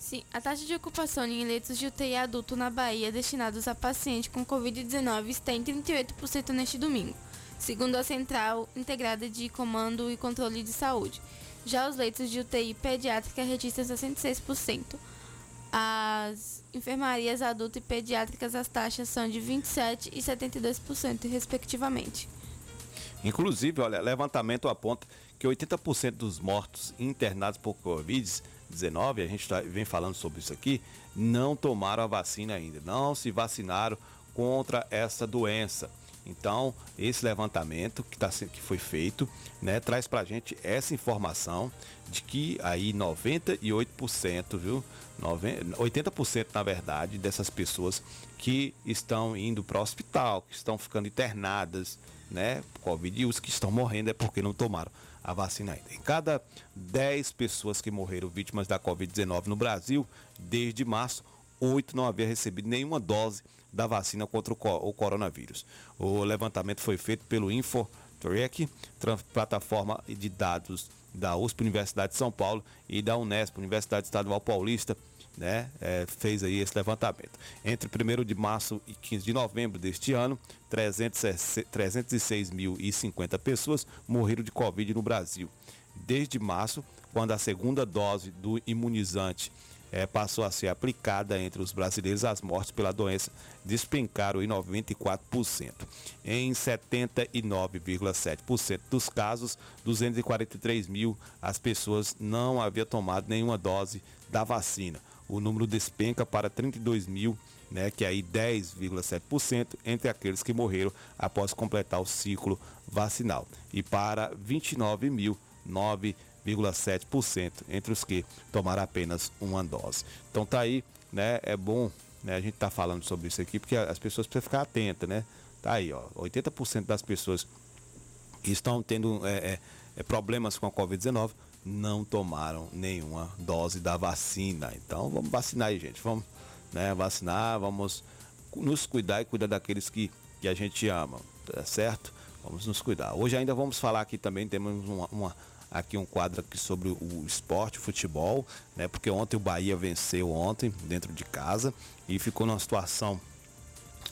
Sim, a taxa de ocupação em leitos de UTI adulto na Bahia destinados a paciente com Covid-19 está em 38% neste domingo, segundo a Central Integrada de Comando e Controle de Saúde. Já os leitos de UTI pediátrica registram 66%. As enfermarias adulto e pediátricas, as taxas são de 27% e 72%, respectivamente. Inclusive, olha, levantamento aponta que 80% dos mortos internados por Covid-19, a gente tá, vem falando sobre isso aqui, não tomaram a vacina ainda, não se vacinaram contra essa doença. Então, esse levantamento que, tá, que foi feito, né, traz pra gente essa informação de que aí 98%, viu? Noven- 80% na verdade dessas pessoas que estão indo para o hospital, que estão ficando internadas, né, Covid, e os que estão morrendo é porque não tomaram a vacina ainda. Em cada 10 pessoas que morreram vítimas da Covid-19 no Brasil, desde março, 8 não havia recebido nenhuma dose da vacina contra o, co- o coronavírus. O levantamento foi feito pelo InfoTrack, plataforma de dados da USP, Universidade de São Paulo, e da Unesp, Universidade Estadual Paulista, né, é, fez aí esse levantamento. Entre 1 de março e 15 de novembro deste ano, 306 306.050 pessoas morreram de Covid no Brasil. Desde março, quando a segunda dose do imunizante eh, passou a ser aplicada entre os brasileiros, as mortes pela doença despencaram em 94%. Em 79,7% dos casos, 243 mil, as pessoas não haviam tomado nenhuma dose da vacina. O número despenca para 32 mil, né, que é aí 10,7% entre aqueles que morreram após completar o ciclo vacinal. E para 29 mil, 9,7% entre os que tomaram apenas uma dose. Então tá aí, né? É bom, né? A gente tá falando sobre isso aqui porque as pessoas precisam ficar atentas, né? Tá aí, ó, 80% das pessoas que estão tendo é, é, é, problemas com a Covid-19 não tomaram nenhuma dose da vacina. Então vamos vacinar aí, gente. Vamos né, vacinar, vamos nos cuidar e cuidar daqueles que, que a gente ama, tá certo? Vamos nos cuidar. Hoje ainda vamos falar aqui também, temos uma, uma- aqui um quadro aqui sobre o esporte, o futebol, né? Porque ontem o Bahia venceu ontem dentro de casa e ficou numa situação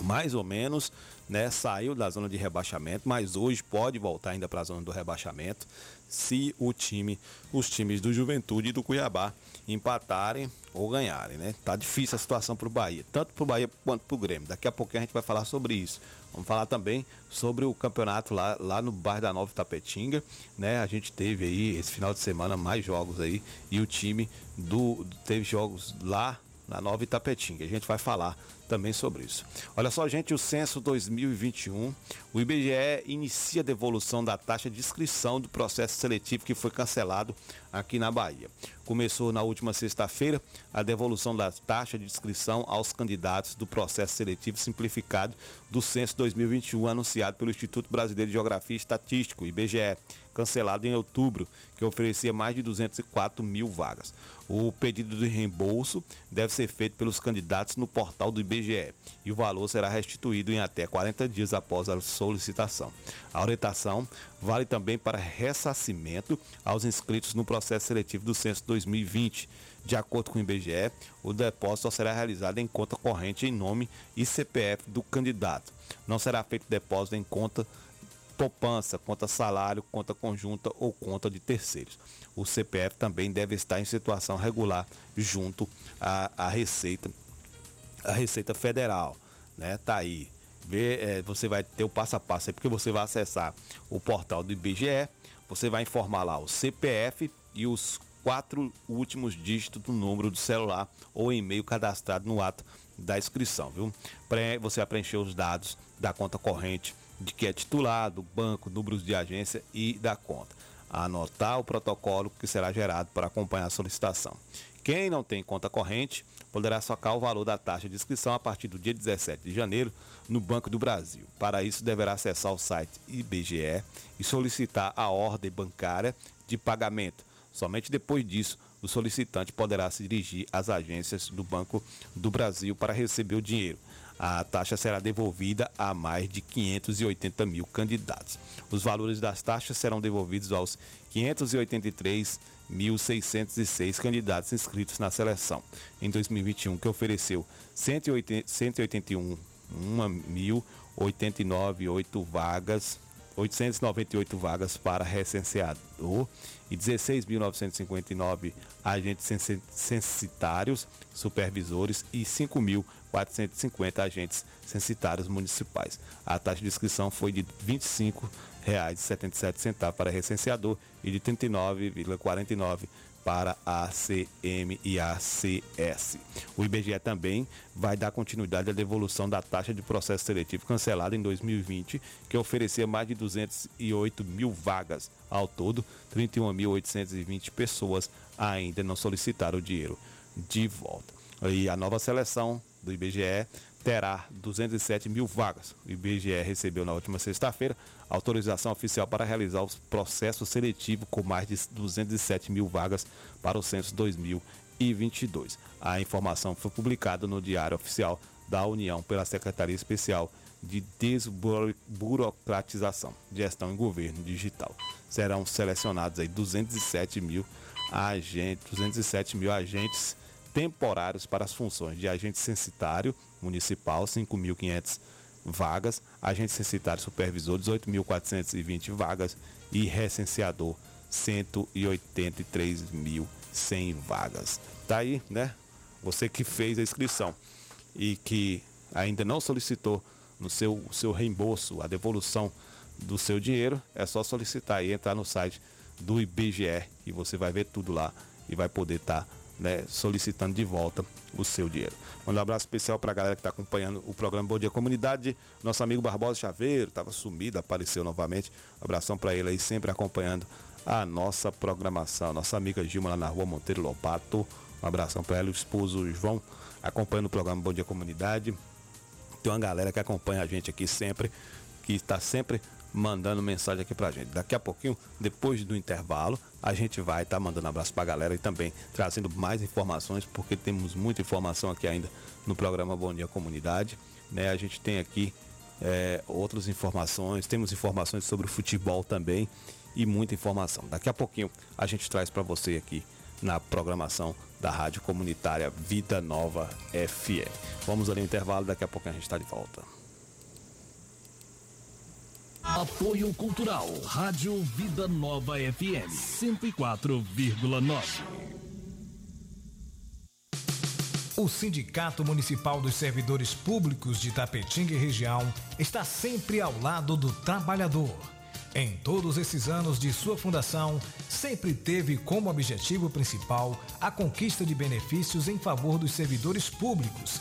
mais ou menos, né, saiu da zona de rebaixamento, mas hoje pode voltar ainda para a zona do rebaixamento se o time, os times do Juventude e do Cuiabá empatarem ou ganharem, né? Tá difícil a situação para o Bahia, tanto para o Bahia quanto para o Grêmio. Daqui a pouquinho a gente vai falar sobre isso. Vamos falar também sobre o campeonato lá, lá no bairro da Nova Tapetinga, né? A gente teve aí esse final de semana mais jogos aí e o time do teve jogos lá na Nova Itapetinga. A gente vai falar também sobre isso. Olha só, gente, o censo 2021, o IBGE inicia a devolução da taxa de inscrição do processo seletivo que foi cancelado aqui na Bahia. Começou na última sexta-feira a devolução da taxa de inscrição aos candidatos do processo seletivo simplificado do censo 2021 anunciado pelo Instituto Brasileiro de Geografia e Estatístico, IBGE, cancelado em outubro, que oferecia mais de 204 mil vagas. O pedido de reembolso deve ser feito pelos candidatos no portal do IBGE e o valor será restituído em até 40 dias após a solicitação. A orientação vale também para ressarcimento aos inscritos no processo seletivo do censo 2020. De acordo com o IBGE, o depósito será realizado em conta corrente em nome e CPF do candidato. Não será feito depósito em conta poupança, conta salário, conta conjunta ou conta de terceiros. O CPF também deve estar em situação regular junto à, à Receita, à Receita Federal, né? Tá aí. Vê, é, você vai ter o passo a passo aí, porque você vai acessar o portal do IBGE, você vai informar lá o CPF e os quatro últimos dígitos do número do celular ou e-mail cadastrado no ato da inscrição, viu? Você vai preencher os dados da conta corrente de que é titular, do banco, números de agência e da conta. Anotar o protocolo que será gerado para acompanhar a solicitação. Quem não tem conta corrente poderá socar o valor da taxa de inscrição a partir do dia 17 de janeiro no Banco do Brasil. Para isso, deverá acessar o site IBGE e solicitar a ordem bancária de pagamento. Somente depois disso, o solicitante poderá se dirigir às agências do Banco do Brasil para receber o dinheiro. A taxa será devolvida a mais de 580 mil candidatos. Os valores das taxas serão devolvidos aos 583.606 candidatos inscritos na seleção em 2021, que ofereceu 181.089 vagas 898 vagas para recenseador e 16.959 agentes censi- censitários, supervisores e 5.450 agentes censitários municipais. A taxa de inscrição foi de R$ 25,77 para recenseador e de R$ 39,49 para a CM e a. O IBGE também vai dar continuidade à devolução da taxa de processo seletivo cancelada em 2020, que oferecia mais de 208 mil vagas. Ao todo, 31.820 pessoas ainda não solicitaram o dinheiro de volta. E a nova seleção do IBGE terá 207 mil vagas. O IBGE recebeu na última sexta-feira autorização oficial para realizar o processo seletivo com mais de 207 mil vagas para o censo 2022. A informação foi publicada no Diário Oficial da União pela Secretaria Especial de Desburocratização, Gestão e Governo Digital. Serão selecionados aí 207 mil agentes, 207 mil agentes temporários para as funções de agente censitário municipal, 5.500 vagas, agente censitário supervisor, 18.420 vagas e recenseador, 183.100 vagas. Tá aí, né? Você que fez a inscrição e que ainda não solicitou no seu, seu reembolso, a devolução do seu dinheiro, é só solicitar e entrar no site do IBGE e você vai ver tudo lá e vai poder estar né, solicitando de volta o seu dinheiro. Manda um abraço especial para a galera que está acompanhando o programa Bom Dia Comunidade. Nosso amigo Barbosa Chaveiro estava sumido, apareceu novamente. Um abração para ele aí, sempre acompanhando a nossa programação. Nossa amiga Gilma lá na rua Monteiro Lobato. Um abração para ela o esposo João, acompanhando o programa Bom Dia Comunidade. Tem uma galera que acompanha a gente aqui sempre, que está sempre mandando mensagem aqui pra gente. Daqui a pouquinho, depois do intervalo, a gente vai estar mandando abraço pra galera e também trazendo mais informações, porque temos muita informação aqui ainda no programa Bom Dia Comunidade. Né? A gente tem aqui é, outras informações, temos informações sobre o futebol também e muita informação. Daqui a pouquinho a gente traz para você aqui na programação da Rádio Comunitária Vida Nova FM. Vamos ali no intervalo, daqui a pouco a gente está de volta. Apoio Cultural, Rádio Vida Nova FM, 104,9. O Sindicato Municipal dos Servidores Públicos de Tapetinga e Região está sempre ao lado do trabalhador. Em todos esses anos de sua fundação, sempre teve como objetivo principal a conquista de benefícios em favor dos servidores públicos.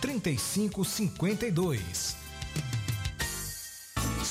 3552.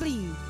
Please.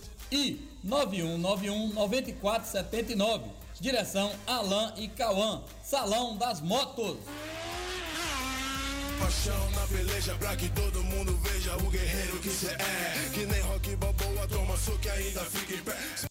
e 9191 9479. Direção Alain e Cauã. Salão das Motos. Paixão na peleja pra que todo mundo veja o guerreiro que cê é. Que nem rock toma soco e ainda fica em pé.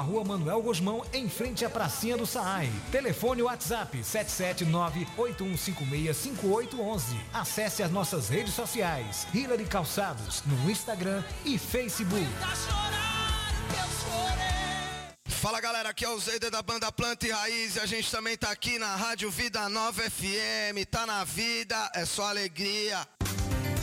Rua Manuel Gosmão, em frente à pracinha do Saai. Telefone WhatsApp 779-8156-5811. Acesse as nossas redes sociais. Hillary Calçados, no Instagram e Facebook. Fala galera, aqui é o Zeida da banda Planta e Raiz e a gente também tá aqui na Rádio Vida Nova FM. Tá na vida, é só alegria.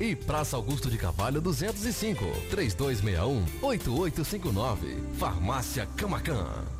E Praça Augusto de Carvalho 205, 3261-8859. Farmácia Camacan.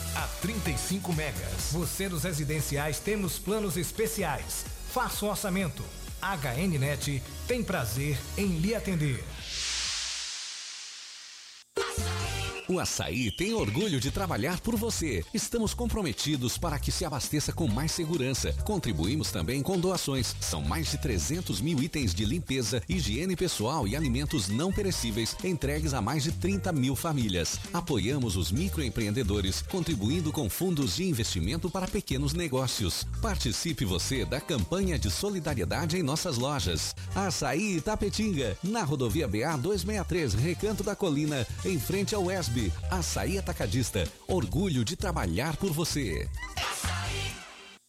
a 35 megas. Você dos residenciais temos planos especiais. Faça o orçamento. HNnet tem prazer em lhe atender. O Açaí tem orgulho de trabalhar por você. Estamos comprometidos para que se abasteça com mais segurança. Contribuímos também com doações. São mais de 300 mil itens de limpeza, higiene pessoal e alimentos não perecíveis entregues a mais de 30 mil famílias. Apoiamos os microempreendedores, contribuindo com fundos de investimento para pequenos negócios. Participe você da campanha de solidariedade em nossas lojas. Açaí Itapetinga, na rodovia BA 263, Recanto da Colina, em frente ao ESB. Açaí Atacadista, orgulho de trabalhar por você.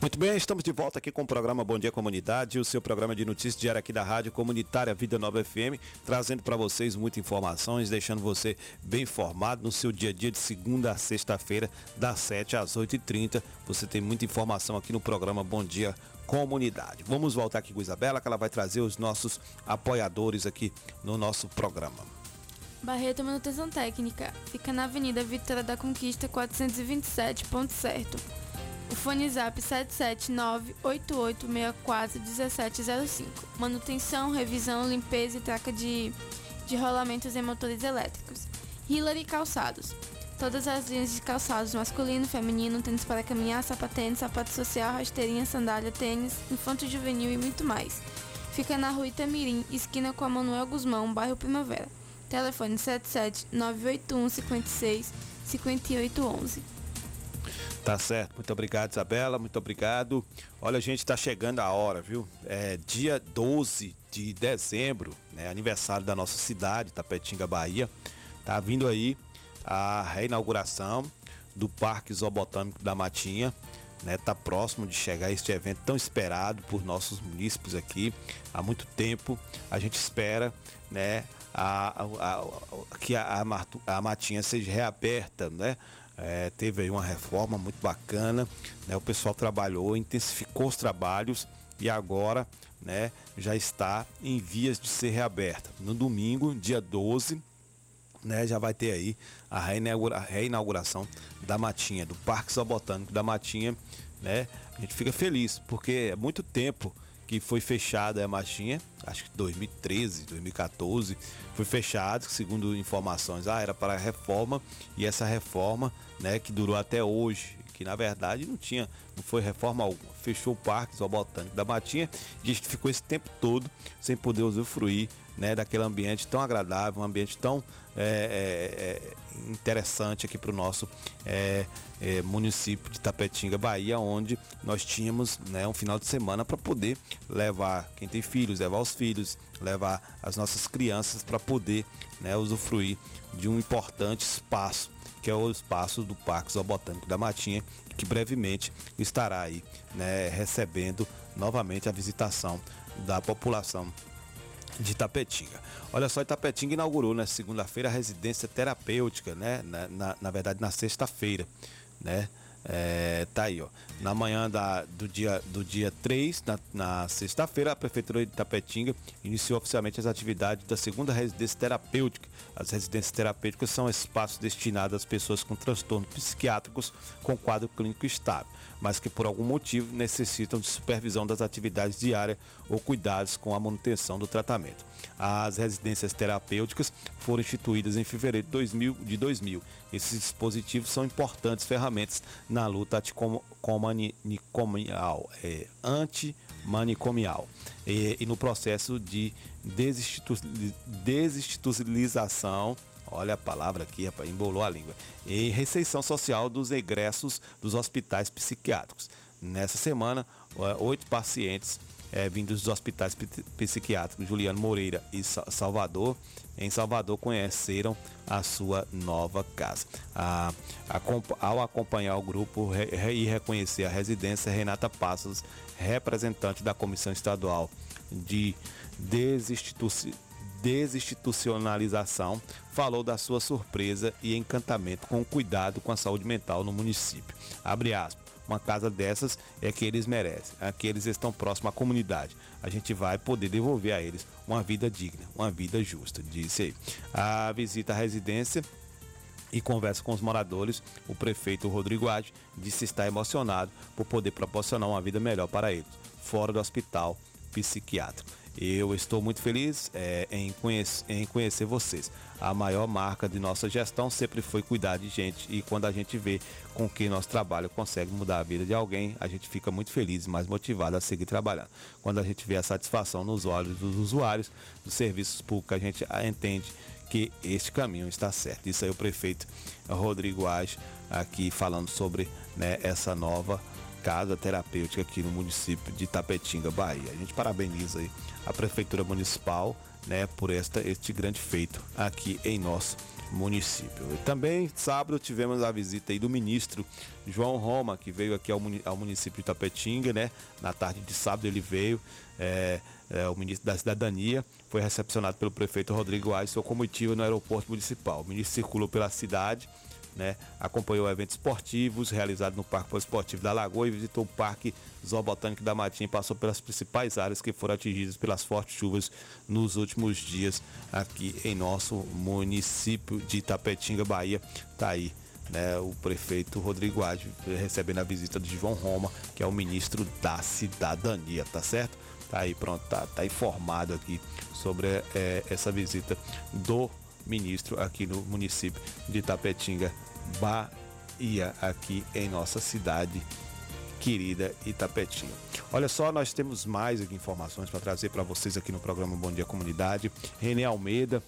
Muito bem, estamos de volta aqui com o programa Bom Dia Comunidade, o seu programa de notícias diário aqui da Rádio Comunitária Vida Nova FM, trazendo para vocês muitas informações, deixando você bem informado no seu dia a dia de segunda a sexta-feira, das 7 às 8h30. Você tem muita informação aqui no programa Bom Dia Comunidade. Vamos voltar aqui com Isabela, que ela vai trazer os nossos apoiadores aqui no nosso programa. Barreto Manutenção Técnica. Fica na Avenida Vitória da Conquista 427, ponto certo. O fone zap 779-8864-1705. Manutenção, revisão, limpeza e troca de, de rolamentos em motores elétricos. Hillary Calçados. Todas as linhas de calçados masculino, feminino, tênis para caminhar, sapatênis, sapato social, rasteirinha, sandália, tênis, infanto juvenil e muito mais. Fica na rua Itamirim, esquina com a Manuel Guzmão, bairro Primavera. Telefone 77 981 56 5811. Tá certo, muito obrigado Isabela, muito obrigado. Olha, gente, tá chegando a hora, viu? É dia 12 de dezembro, né? Aniversário da nossa cidade, Tapetinga, Bahia. Tá vindo aí a reinauguração do Parque Zoobotânico da Matinha. Né, tá próximo de chegar este evento tão esperado por nossos munícipes aqui há muito tempo. A gente espera, né, a, a- a- que a, a a Matinha seja reaberta, né? É, teve aí uma reforma muito bacana, né? O pessoal trabalhou, intensificou os trabalhos e agora, né, já está em vias de ser reaberta. No domingo, dia 12, né, já vai ter aí a reinaugura- reinauguração da Matinha, do Parque Zoobotânico da Matinha, né? A gente fica feliz, porque é muito tempo que foi fechada a Matinha, acho que 2013, 2014, foi fechado, segundo informações, ah, era para reforma, e essa reforma, né, que durou até hoje, que na verdade não tinha, não foi reforma alguma. Fechou o Parque Zoobotânico da Matinha e a gente ficou esse tempo todo sem poder usufruir né, daquele ambiente tão agradável, um ambiente tão é, é, é, interessante aqui para o nosso é, é, município de Tapetinga, Bahia, onde nós tínhamos né, um final de semana para poder levar quem tem filhos, levar os filhos, levar as nossas crianças para poder né, usufruir de um importante espaço que é o espaço do Parque Zoobotânico da Matinha, que brevemente estará aí né, recebendo novamente a visitação da população de Tapetinga. Olha só, Itapetinga inaugurou na segunda-feira a residência terapêutica, né? Na, na, na verdade, na sexta-feira, né? É, tá aí, ó. Na manhã da, do, dia, do dia 3, na, na sexta-feira, a Prefeitura de Tapetinga iniciou oficialmente as atividades da segunda residência terapêutica. As residências terapêuticas são espaços destinados às pessoas com transtornos psiquiátricos com quadro clínico estável, mas que por algum motivo necessitam de supervisão das atividades diárias ou cuidados com a manutenção do tratamento. As residências terapêuticas foram instituídas em fevereiro de 2000. De 2000. Esses dispositivos são importantes ferramentas na luta antimanicomial, é, antimanicomial e, e no processo de desinstitu, desinstitucionalização Olha a palavra aqui, rapaz, embolou a língua. E receição social dos egressos dos hospitais psiquiátricos. Nessa semana, oito pacientes eh, vindos dos hospitais pi- psiquiátricos Juliano Moreira e Sa- Salvador, em Salvador, conheceram a sua nova casa. A- acompa- ao acompanhar o grupo re- e reconhecer a residência, Renata Passos, representante da Comissão Estadual de Desinstituci- Desinstitucionalização, falou da sua surpresa e encantamento com o cuidado com a saúde mental no município. Abre aspas. Uma casa dessas é que eles merecem. Aqui eles estão próximos à comunidade. A gente vai poder devolver a eles uma vida digna, uma vida justa, disse aí. A visita à residência e conversa com os moradores, o prefeito Rodrigo Age disse estar emocionado por poder proporcionar uma vida melhor para eles, fora do hospital psiquiátrico. Eu estou muito feliz é, em, conhecer, em conhecer vocês. A maior marca de nossa gestão sempre foi cuidar de gente e quando a gente vê com que nosso trabalho consegue mudar a vida de alguém, a gente fica muito feliz e mais motivado a seguir trabalhando. Quando a gente vê a satisfação nos olhos dos usuários dos serviços públicos, a gente entende que este caminho está certo. Isso aí o prefeito Rodrigo Age aqui falando sobre né, essa nova casa terapêutica aqui no município de Tapetinga, Bahia. A gente parabeniza a prefeitura municipal, né, por esta este grande feito aqui em nosso município. E também sábado tivemos a visita do ministro João Roma, que veio aqui ao, ao município de Tapetinga, né? Na tarde de sábado ele veio, é, é, o ministro da Cidadania foi recepcionado pelo prefeito Rodrigo Aires, sua comitiva no aeroporto municipal. O ministro circulou pela cidade, né? Acompanhou eventos esportivos realizados no Parque Esportivo da Lagoa e visitou o Parque Zoobotânico da Matinha e passou pelas principais áreas que foram atingidas pelas fortes chuvas nos últimos dias aqui em nosso município de Itapetinga, Bahia. Tá aí, né, o prefeito Rodrigo Age recebendo a visita de João Roma, que é o ministro da Cidadania, tá certo? Tá aí, pronto, tá, tá informado aqui sobre eh, essa visita do ministro aqui no município de Itapetinga, Bahia, aqui em nossa cidade querida Itapetinga. Olha só, nós temos mais aqui informações para trazer para vocês aqui no programa Bom Dia Comunidade. René Almeida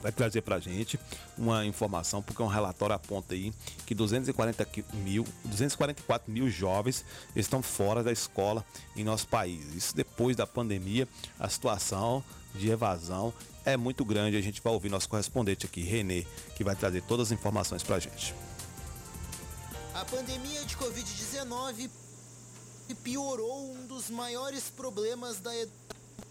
vai trazer para gente uma informação, porque um relatório aponta aí que 240 qui- mil, 244 mil jovens estão fora da escola em nosso país. Isso depois da pandemia, a situação de evasão é muito grande. A gente vai ouvir nosso correspondente aqui, Renê, que vai trazer todas as informações para gente. A pandemia de Covid-19 piorou um dos maiores problemas da educação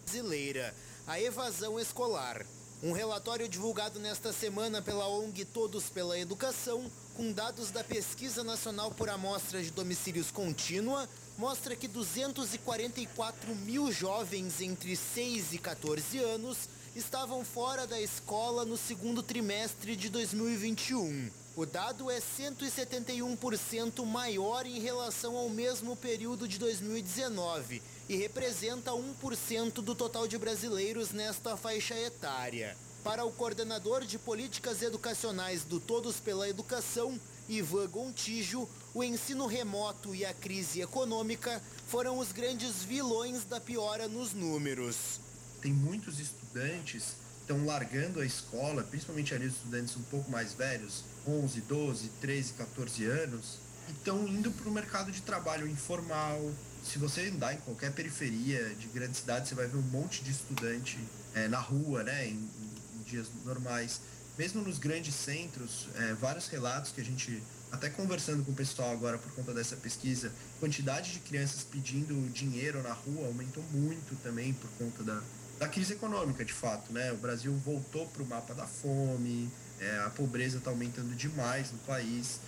brasileira, a evasão escolar. Um relatório divulgado nesta semana pela ONG Todos pela Educação, com dados da Pesquisa Nacional por Amostra de Domicílios Contínua, mostra que 244 mil jovens entre 6 e 14 anos estavam fora da escola no segundo trimestre de 2021. O dado é 171% maior em relação ao mesmo período de 2019 e representa 1% do total de brasileiros nesta faixa etária. Para o coordenador de políticas educacionais do Todos pela Educação, Ivan Gontijo, o ensino remoto e a crise econômica foram os grandes vilões da piora nos números. tem muitos estudantes que estão largando a escola, principalmente ali os estudantes um pouco mais velhos, 11, 12, 13, 14 anos, e estão indo para o mercado de trabalho informal. Se você andar em qualquer periferia de grande cidade, você vai ver um monte de estudante eh, na rua, né, em, em dias normais. Mesmo nos grandes centros, eh, vários relatos que a gente, até conversando com o pessoal agora por conta dessa pesquisa, quantidade de crianças pedindo dinheiro na rua aumentou muito também por conta da, da crise econômica, de fato, né? O Brasil voltou para o mapa da fome, é, a pobreza está aumentando demais no país.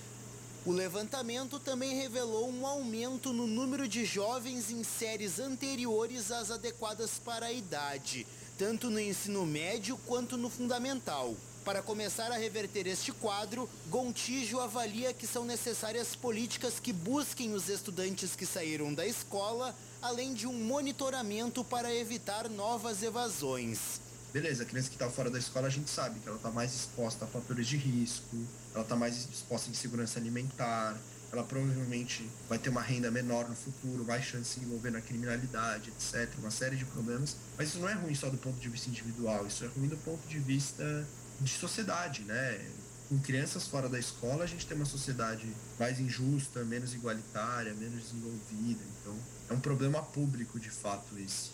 O levantamento também revelou um aumento no número de jovens em séries anteriores às adequadas para a idade, tanto no ensino médio quanto no fundamental. Para começar a reverter este quadro, Gontijo avalia que são necessárias políticas que busquem os estudantes que saíram da escola, além de um monitoramento para evitar novas evasões. Beleza, a criança que está fora da escola, a gente sabe que ela está mais exposta a fatores de risco, ela está mais exposta em segurança alimentar, ela provavelmente vai ter uma renda menor no futuro, mais chance de se envolver na criminalidade, etc. Uma série de problemas. Mas isso não é ruim só do ponto de vista individual, isso é ruim do ponto de vista de sociedade, né? Com crianças fora da escola, a gente tem uma sociedade mais injusta, menos igualitária, menos desenvolvida. Então, é um problema público, de fato, esse.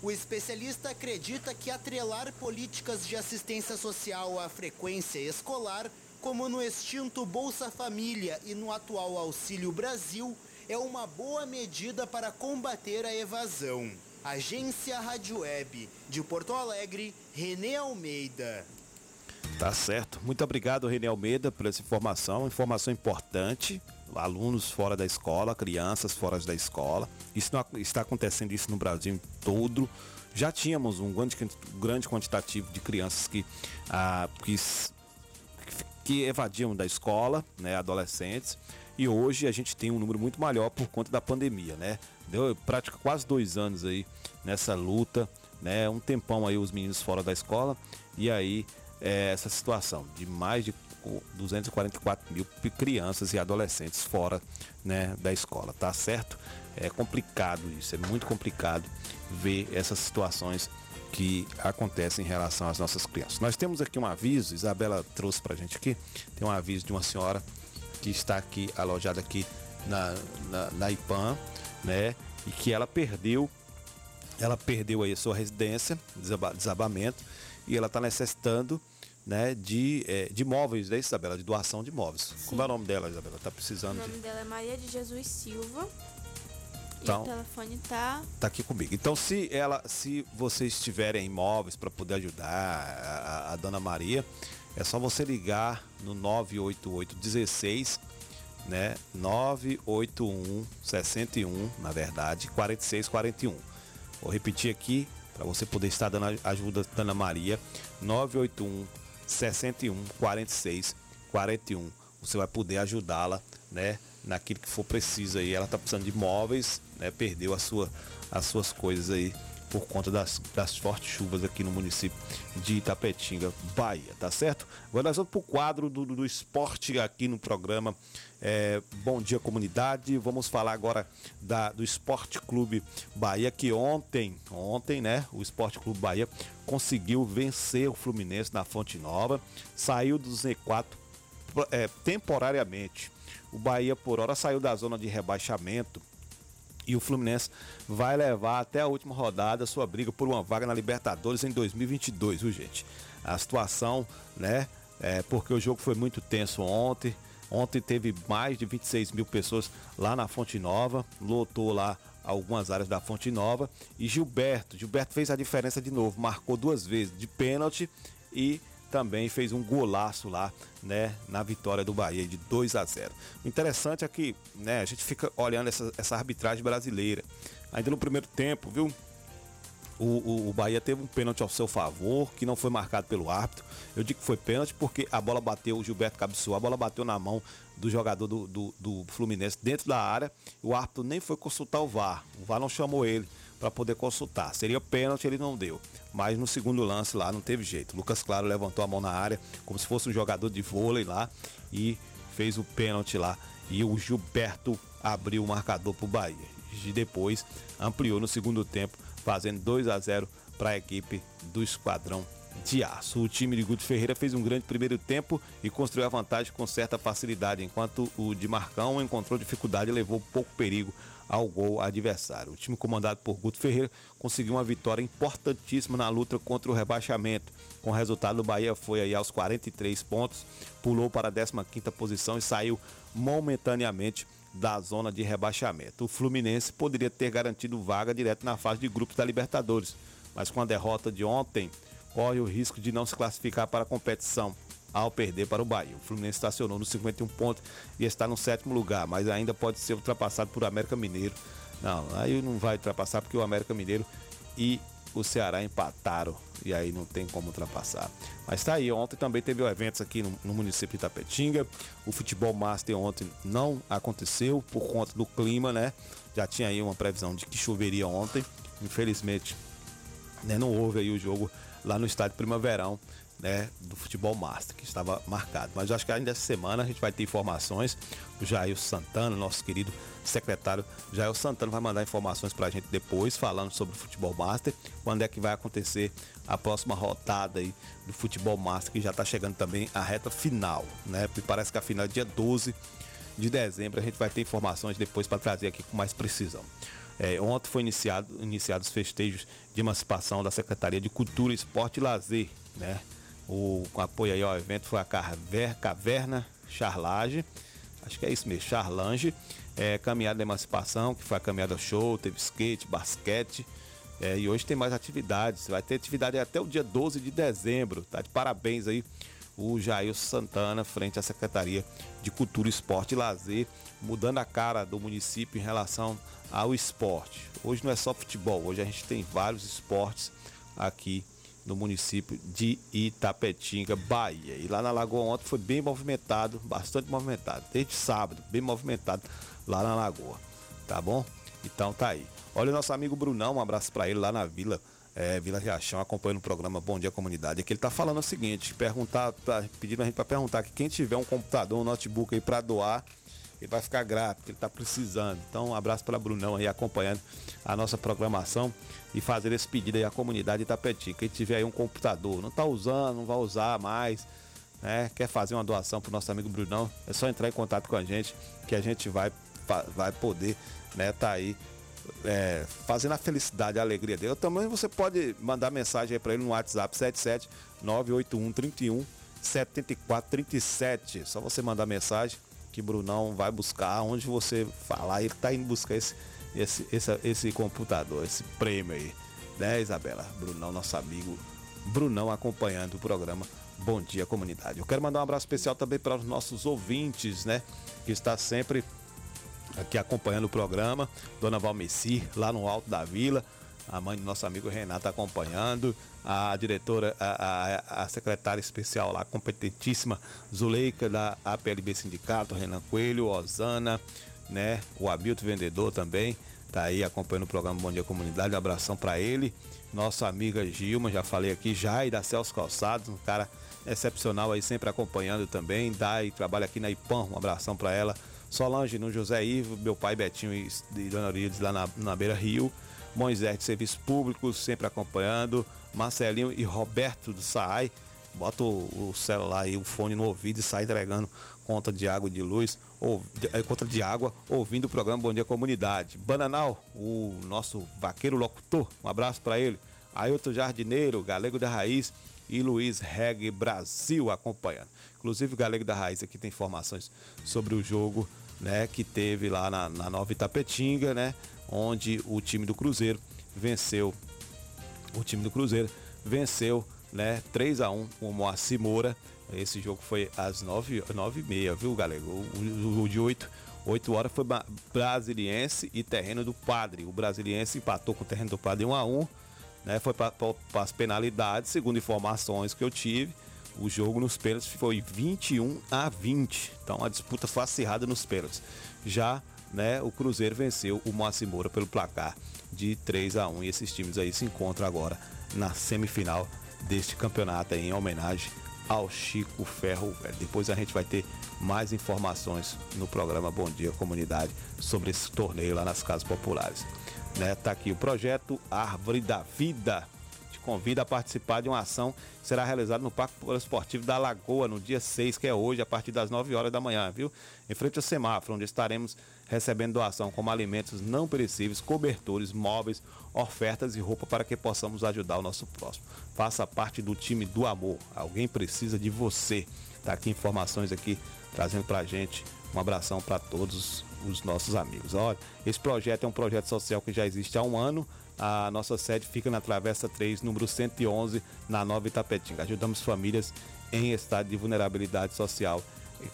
O especialista acredita que atrelar políticas de assistência social à frequência escolar, como no extinto Bolsa Família e no atual Auxílio Brasil, é uma boa medida para combater a evasão. Agência Rádio Web, de Porto Alegre, Renê Almeida. Tá certo. Muito obrigado, René Almeida, por essa informação. Informação importante. Alunos fora da escola, crianças fora da escola. Isso não, está acontecendo isso no Brasil todo. Já tínhamos um grande, grande quantitativo de crianças que, ah, que que evadiam da escola, né, adolescentes, e hoje a gente tem um número muito maior por conta da pandemia, né? Deu prática quase dois anos aí nessa luta, né? Um tempão aí os meninos fora da escola e aí é, essa situação de mais de 244 mil crianças e adolescentes fora né, da escola, tá certo? É complicado isso, é muito complicado ver essas situações que acontecem em relação às nossas crianças. Nós temos aqui um aviso, Isabela trouxe pra gente aqui, tem um aviso de uma senhora que está aqui alojada aqui na, na, na IPAM, né? E que ela perdeu, ela perdeu aí a sua residência, desaba, desabamento, e ela está necessitando né, de, é, de móveis, né, Isabela? De doação de móveis. Como é o nome dela, Isabela? Tá precisando O nome de. dela é Maria de Jesus Silva. Então- E o telefone tá. Tá aqui comigo. Então, se ela, se vocês tiverem imóveis para poder ajudar a, a- dona Maria, é só você ligar no 988 16, né? 981 61, na verdade, 46 41. Vou repetir aqui para você poder estar dando ajuda dona Maria, 981 61 46 41. Você vai poder ajudá-la, né? Naquilo que for preciso aí. Ela tá precisando de móveis, né? Perdeu a sua, as suas coisas aí por conta das, das fortes chuvas aqui no município de Itapetinga, Bahia, tá certo? Agora nós vamos pro quadro do, do, do esporte aqui no programa é, Bom Dia Comunidade. Vamos falar agora da, do Esporte Clube Bahia, que ontem, ontem, né, o Esporte Clube Bahia conseguiu vencer o Fluminense na Fonte Nova, saiu do Z4 é, temporariamente. O Bahia, por hora, saiu da zona de rebaixamento e o Fluminense vai levar até a última rodada sua briga por uma vaga na Libertadores em 2022, viu, gente? A situação, né? É, porque o jogo foi muito tenso ontem. Ontem teve mais de 26 mil pessoas lá na Fonte Nova, lotou lá algumas áreas da Fonte Nova. E Gilberto, Gilberto fez a diferença de novo, marcou duas vezes de pênalti e também fez um golaço lá, né, na vitória do Bahia de 2 a 0. O interessante é que, né, a gente fica olhando essa, essa arbitragem brasileira. Ainda no primeiro tempo, viu? O, o, o Bahia teve um pênalti ao seu favor, que não foi marcado pelo árbitro. Eu digo que foi pênalti porque a bola bateu, o Gilberto cabeceou, a bola bateu na mão do jogador do, do, do Fluminense dentro da área. O árbitro nem foi consultar o VAR. O VAR não chamou ele para poder consultar. Seria pênalti, ele não deu. Mas no segundo lance lá não teve jeito. Lucas Claro levantou a mão na área, como se fosse um jogador de vôlei lá, e fez o pênalti lá. E o Gilberto abriu o marcador para o Bahia. E depois ampliou no segundo tempo, fazendo 2 a 0 para a equipe do Esquadrão de Aço. O time de Guto Ferreira fez um grande primeiro tempo e construiu a vantagem com certa facilidade, enquanto o de Marcão encontrou dificuldade e levou pouco perigo ao gol adversário. O time comandado por Guto Ferreira conseguiu uma vitória importantíssima na luta contra o rebaixamento. Com o resultado, o Bahia foi aí aos 43 pontos, pulou para a 15ª posição e saiu momentaneamente da zona de rebaixamento. O Fluminense poderia ter garantido vaga direto na fase de grupos da Libertadores, mas com a derrota de ontem, corre o risco de não se classificar para a competição ao perder para o Bahia. O Fluminense estacionou nos 51 pontos e está no sétimo lugar, mas ainda pode ser ultrapassado por América Mineiro. Não, aí não vai ultrapassar porque o América Mineiro e o Ceará empataram e aí não tem como ultrapassar. Mas tá aí, ontem também teve eventos aqui no, no município de Itapetinga. O futebol master ontem não aconteceu por conta do clima, né? Já tinha aí uma previsão de que choveria ontem. Infelizmente, né, não houve aí o jogo lá no estádio Primaverão, né, do futebol master, que estava marcado. Mas acho que ainda essa semana a gente vai ter informações. O Jair Santana, nosso querido secretário Jair Santana, vai mandar informações pra gente depois, falando sobre o futebol master, quando é que vai acontecer a próxima rodada aí do futebol master, que já tá chegando também a reta final, né? Parece que a final é dia 12 de dezembro. A gente vai ter informações depois para trazer aqui com mais precisão. É, ontem foi iniciado, iniciado os festejos de emancipação da Secretaria de Cultura, Esporte e Lazer, né? O com apoio aí ao evento foi a Caver, Caverna Charlage, acho que é isso mesmo, Charlange, é, caminhada da emancipação, que foi a caminhada show, teve skate, basquete, é, e hoje tem mais atividades. Vai ter atividade até o dia 12 de dezembro. Tá de parabéns aí o Jair Santana, frente à Secretaria de Cultura, Esporte e Lazer, mudando a cara do município em relação ao esporte. Hoje não é só futebol, hoje a gente tem vários esportes aqui no município de Itapetinga, Bahia. E lá na Lagoa ontem foi bem movimentado, bastante movimentado, desde sábado, bem movimentado lá na Lagoa, tá bom? Então tá aí. Olha o nosso amigo Brunão, um abraço para ele lá na Vila, é, Vila Riachão, acompanhando o programa Bom Dia Comunidade. Aqui ele tá falando o seguinte, perguntar, tá, pedindo a gente para perguntar que quem tiver um computador, um notebook aí para doar, ele vai ficar grato, porque ele está precisando. Então, um abraço para Brunão aí acompanhando a nossa programação e fazer esse pedido aí à comunidade de Itapeti. Quem tiver aí um computador, não está usando, não vai usar mais, né? Quer fazer uma doação para o nosso amigo Brunão, é só entrar em contato com a gente que a gente vai, vai poder, né, tá aí é, fazendo a felicidade, a alegria dele. Também você pode mandar mensagem para ele no WhatsApp 77 981 31 74 37. Só você mandar mensagem que Brunão vai buscar onde você falar. Ele tá indo buscar esse, esse, esse, esse computador, esse prêmio aí. Né, Isabela? Brunão, nosso amigo. Brunão acompanhando o programa Bom Dia Comunidade. Eu quero mandar um abraço especial também para os nossos ouvintes, né? Que está sempre aqui acompanhando o programa. Dona Valmeci, lá no Alto da Vila. A mãe do nosso amigo Renato acompanhando. A diretora, a, a, a secretária especial lá, competentíssima, Zuleika, da APLB Sindicato, Renan Coelho, Osana, né? O Abilto Vendedor também. Tá aí acompanhando o programa Bom Dia Comunidade. Um abração para ele. Nossa amiga Gilma, já falei aqui, e da Celso Calçados, um cara excepcional aí, sempre acompanhando também. Dai, trabalha aqui na IPAM, um abração para ela. Solange no José Ivo, meu pai Betinho e Dona Orides lá na, na Beira Rio. Moisés de Serviços Públicos, sempre acompanhando. Marcelinho e Roberto do SAAI. Bota o, o celular e o fone no ouvido e sai entregando conta de água e de luz, ou, é, conta de água, ouvindo o programa Bom Dia Comunidade. Bananal, o nosso vaqueiro locutor, um abraço para ele. Ailton Jardineiro, Galego da Raiz e Luiz Reg Brasil acompanhando. Inclusive o Galego da Raiz aqui tem informações sobre o jogo né, que teve lá na, na Nova Itapetinga, né, onde o time do Cruzeiro venceu o time do Cruzeiro venceu, né, 3 a 1 com o Moacir Moura. Esse jogo foi às 9, 9 e meia, viu, galera? O, o, o de 8, 8 horas foi Brasiliense e Terreno do Padre. O Brasiliense empatou com o Terreno do Padre 1 a 1 né? Foi para as penalidades, segundo informações que eu tive. O jogo nos pênaltis foi 21 a 20. Então a disputa foi acirrada nos pênaltis. Já né, o Cruzeiro venceu o Moacir Moura pelo placar de 3 a 1 e esses times aí se encontram agora na semifinal deste campeonato aí, em homenagem ao Chico Ferro. Depois a gente vai ter mais informações no programa Bom Dia Comunidade sobre esse torneio lá nas casas populares. Né, tá aqui o projeto Árvore da Vida. Convida a participar de uma ação que será realizada no Parque Esportivo da Lagoa no dia 6, que é hoje, a partir das 9 horas da manhã, viu? Em frente ao semáforo, onde estaremos recebendo doação como alimentos não perecíveis, cobertores, móveis, ofertas e roupa para que possamos ajudar o nosso próximo. Faça parte do time do amor. Alguém precisa de você. Tá aqui informações aqui trazendo pra gente. Um abração para todos os nossos amigos. Olha, esse projeto é um projeto social que já existe há um ano. A nossa sede fica na Travessa 3, número 111, na Nova Itapetinga. Ajudamos famílias em estado de vulnerabilidade social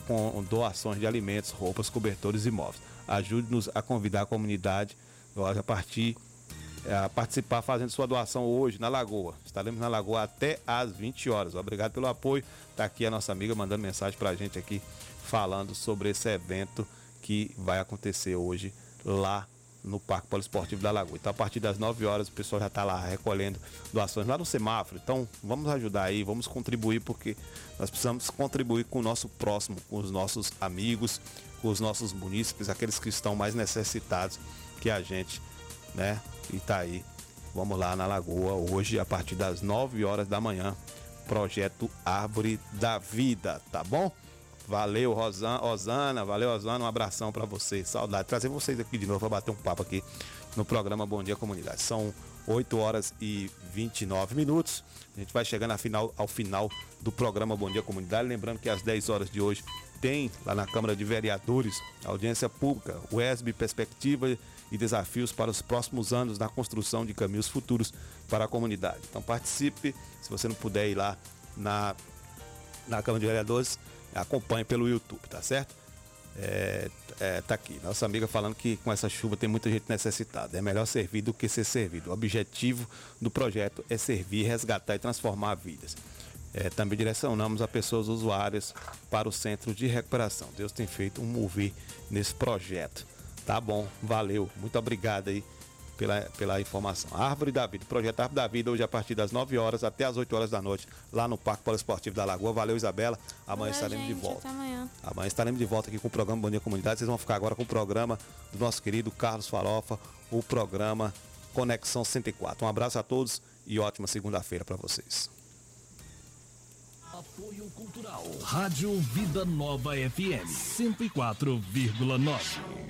com doações de alimentos, roupas, cobertores e móveis. Ajude-nos a convidar a comunidade a partir a participar fazendo sua doação hoje na Lagoa. Estaremos na Lagoa até às 20 horas. Obrigado pelo apoio. Está aqui a nossa amiga mandando mensagem para a gente aqui falando sobre esse evento que vai acontecer hoje lá no Parque Poliesportivo da Lagoa. Então, a partir das 9 horas, o pessoal já está lá recolhendo doações lá no semáforo. Então, vamos ajudar aí, vamos contribuir, porque nós precisamos contribuir com o nosso próximo, com os nossos amigos, com os nossos munícipes, aqueles que estão mais necessitados que a gente, né? E tá aí. Vamos lá na Lagoa hoje, a partir das 9 horas da manhã. Projeto Árvore da Vida, tá bom? Valeu, Rosan, Rosana. Valeu, Rosana. Um abração para vocês. Saudade. Trazer vocês aqui de novo para bater um papo aqui no programa Bom Dia Comunidade. São 8 horas e 29 minutos. A gente vai chegando ao final, ao final do programa Bom Dia Comunidade. Lembrando que às 10 horas de hoje tem lá na Câmara de Vereadores audiência pública, o Perspectiva e Desafios para os próximos anos na construção de caminhos futuros para a comunidade. Então participe, se você não puder ir lá na, na Câmara de Vereadores, acompanhe pelo YouTube, tá certo? É, é, tá aqui, nossa amiga falando que com essa chuva tem muita gente necessitada. É melhor servir do que ser servido. O objetivo do projeto é servir, resgatar e transformar vidas. É, também direcionamos a pessoas usuárias para o centro de recuperação. Deus tem feito um mover nesse projeto. Tá bom, valeu. Muito obrigado aí pela, pela informação. Árvore da Vida, projeto Árvore da Vida, hoje a partir das 9 horas até as 8 horas da noite, lá no Parque Poliesportivo da Lagoa. Valeu, Isabela. Amanhã Valeu, estaremos gente, de volta. Até amanhã. Amanhã estaremos de volta aqui com o programa Bom Dia Comunidade. Vocês vão ficar agora com o programa do nosso querido Carlos Farofa, o programa Conexão 104. Um abraço a todos e ótima segunda-feira para vocês. Apoio Cultural. Rádio Vida Nova FM 104,9.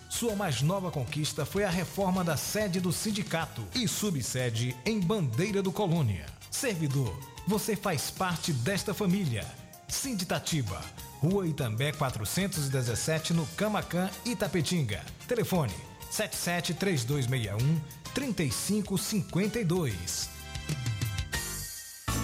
Sua mais nova conquista foi a reforma da sede do sindicato e subsede em Bandeira do Colônia. Servidor, você faz parte desta família. Sinditatiba, Rua Itambé 417 no Camacan, Itapetinga. Telefone 77 3261 3552.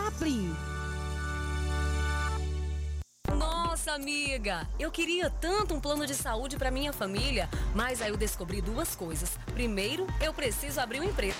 Chaplin. Nossa, amiga, eu queria tanto um plano de saúde para minha família, mas aí eu descobri duas coisas. Primeiro, eu preciso abrir uma empresa.